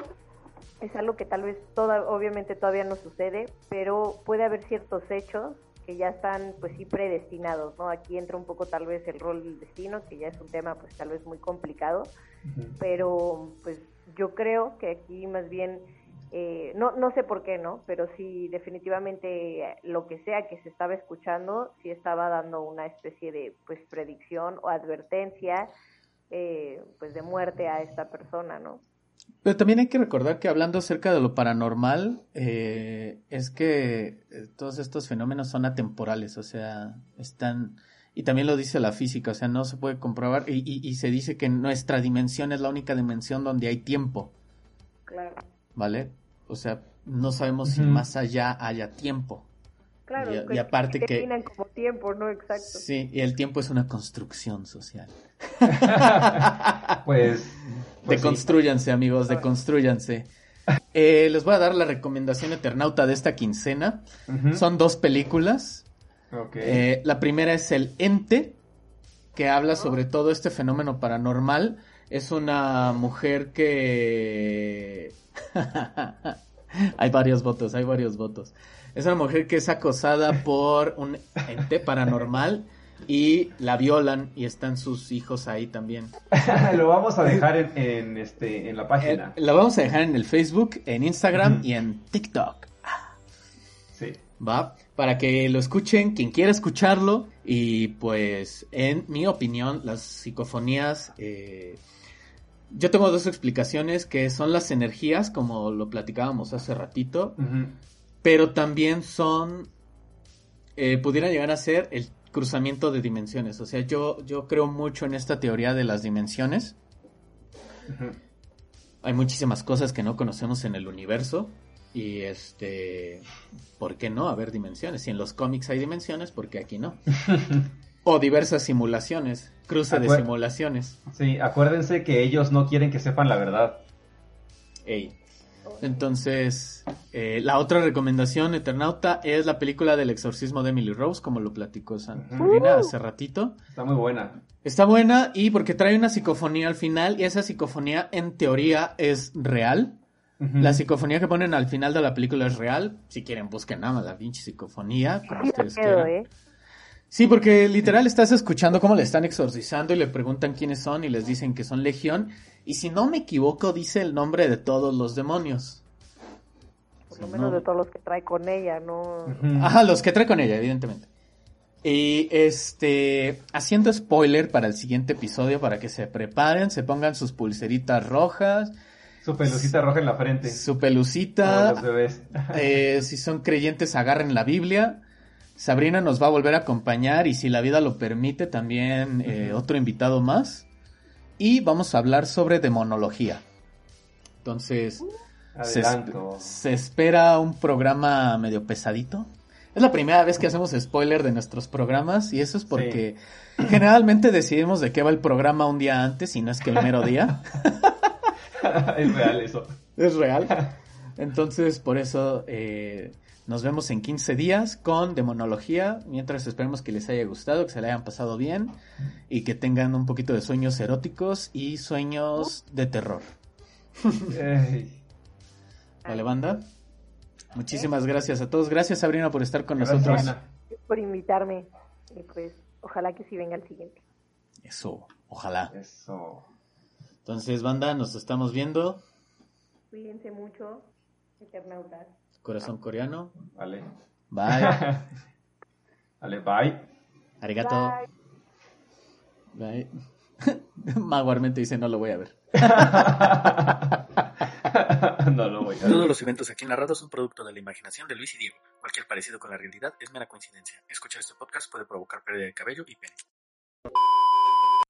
es algo que tal vez toda, obviamente todavía no sucede, pero puede haber ciertos hechos que ya están pues sí predestinados, ¿no? Aquí entra un poco tal vez el rol del destino, que ya es un tema pues tal vez muy complicado, pero pues yo creo que aquí más bien, eh, no, no sé por qué, ¿no? Pero sí definitivamente lo que sea que se estaba escuchando, sí estaba dando una especie de pues predicción o advertencia eh, pues de muerte a esta persona, ¿no? Pero también hay que recordar que hablando acerca de lo paranormal, eh, es que eh, todos estos fenómenos son atemporales, o sea, están, y también lo dice la física, o sea, no se puede comprobar, y, y, se dice que nuestra dimensión es la única dimensión donde hay tiempo. Claro. ¿Vale? O sea, no sabemos si más allá haya tiempo. Claro, y, pues, aparte que... como tiempo, ¿no? Exacto. Sí, y el tiempo es una construcción social. pues... pues deconstruyanse, amigos, deconstruyanse. Eh, les voy a dar la recomendación eternauta de esta quincena. Son dos películas. Eh, la primera es El Ente, que habla sobre todo este fenómeno paranormal. Es una mujer que... hay varios votos, hay varios votos. Es una mujer que es acosada por un ente paranormal y la violan y están sus hijos ahí también. lo vamos a dejar en, este, en la página. lo vamos a dejar en el Facebook, en Instagram y en TikTok. Sí. Va, para que lo escuchen quien quiera escucharlo y pues en mi opinión las psicofonías... Eh, yo tengo dos explicaciones que son las energías, como lo platicábamos hace ratito, pero también son, eh, pudieran llegar a ser el, cruzamiento de dimensiones. O sea, yo, yo creo mucho en esta teoría de las dimensiones. Hay muchísimas cosas que no conocemos en el universo. Y este, ¿por qué no haber dimensiones? Si en los cómics hay dimensiones, ¿por qué aquí no? o diversas simulaciones, cruce de simulaciones. Sí, acuérdense que ellos no quieren que sepan la verdad. Ey. Entonces, eh, la otra recomendación, Eternauta, es la película del exorcismo de Emily Rose, como lo platicó Santina hace ratito. Está muy buena. Está buena y porque trae una psicofonía al final y esa psicofonía en teoría es real. La psicofonía que ponen al final de la película es real. Si quieren, busquen nada más la pinche psicofonía, como ustedes quieran. ¿eh? Sí, porque literal estás escuchando cómo le están exorcizando y le preguntan quiénes son y les dicen que son Legión. Y si no me equivoco, dice el nombre de todos los demonios. Por lo menos de todos los que trae con ella, ¿no? Ajá, los que trae con ella, evidentemente. Y este, haciendo spoiler para el siguiente episodio, para que se preparen, se pongan sus pulseritas rojas. Su pelucita roja en la frente. Su pelucita. los bebés. Eh, si son creyentes, agarren la Biblia. Sabrina nos va a volver a acompañar y si la vida lo permite, también eh, otro invitado más. Y vamos a hablar sobre demonología. Entonces, se, se, espera un programa medio pesadito. Es la primera vez que hacemos spoiler de nuestros programas y eso es porque generalmente decidimos de qué va el programa un día antes y no es que el mero día. es real eso. Es real. Entonces, por eso eh, nos vemos en 15 días con Demonología. Mientras esperemos que les haya gustado, que se le hayan pasado bien y que tengan un poquito de sueños eróticos y sueños de terror. vale, banda. Muchísimas gracias a todos. Gracias, Sabrina, por estar con nosotros. Gracias por invitarme. Y pues, ojalá que sí venga el siguiente. Eso, ojalá. Eso. Entonces, banda, nos estamos viendo. Cuídense mucho, Eternautas. Corazón coreano. Vale. Bye. vale, bye. Arigato. Bye. bye. dice no lo voy a ver. no lo voy a ver. Todos los eventos aquí narrados son producto de la imaginación de Luis y Diego. Cualquier parecido con la realidad es mera coincidencia. Escuchar este podcast puede provocar pérdida de cabello y pene.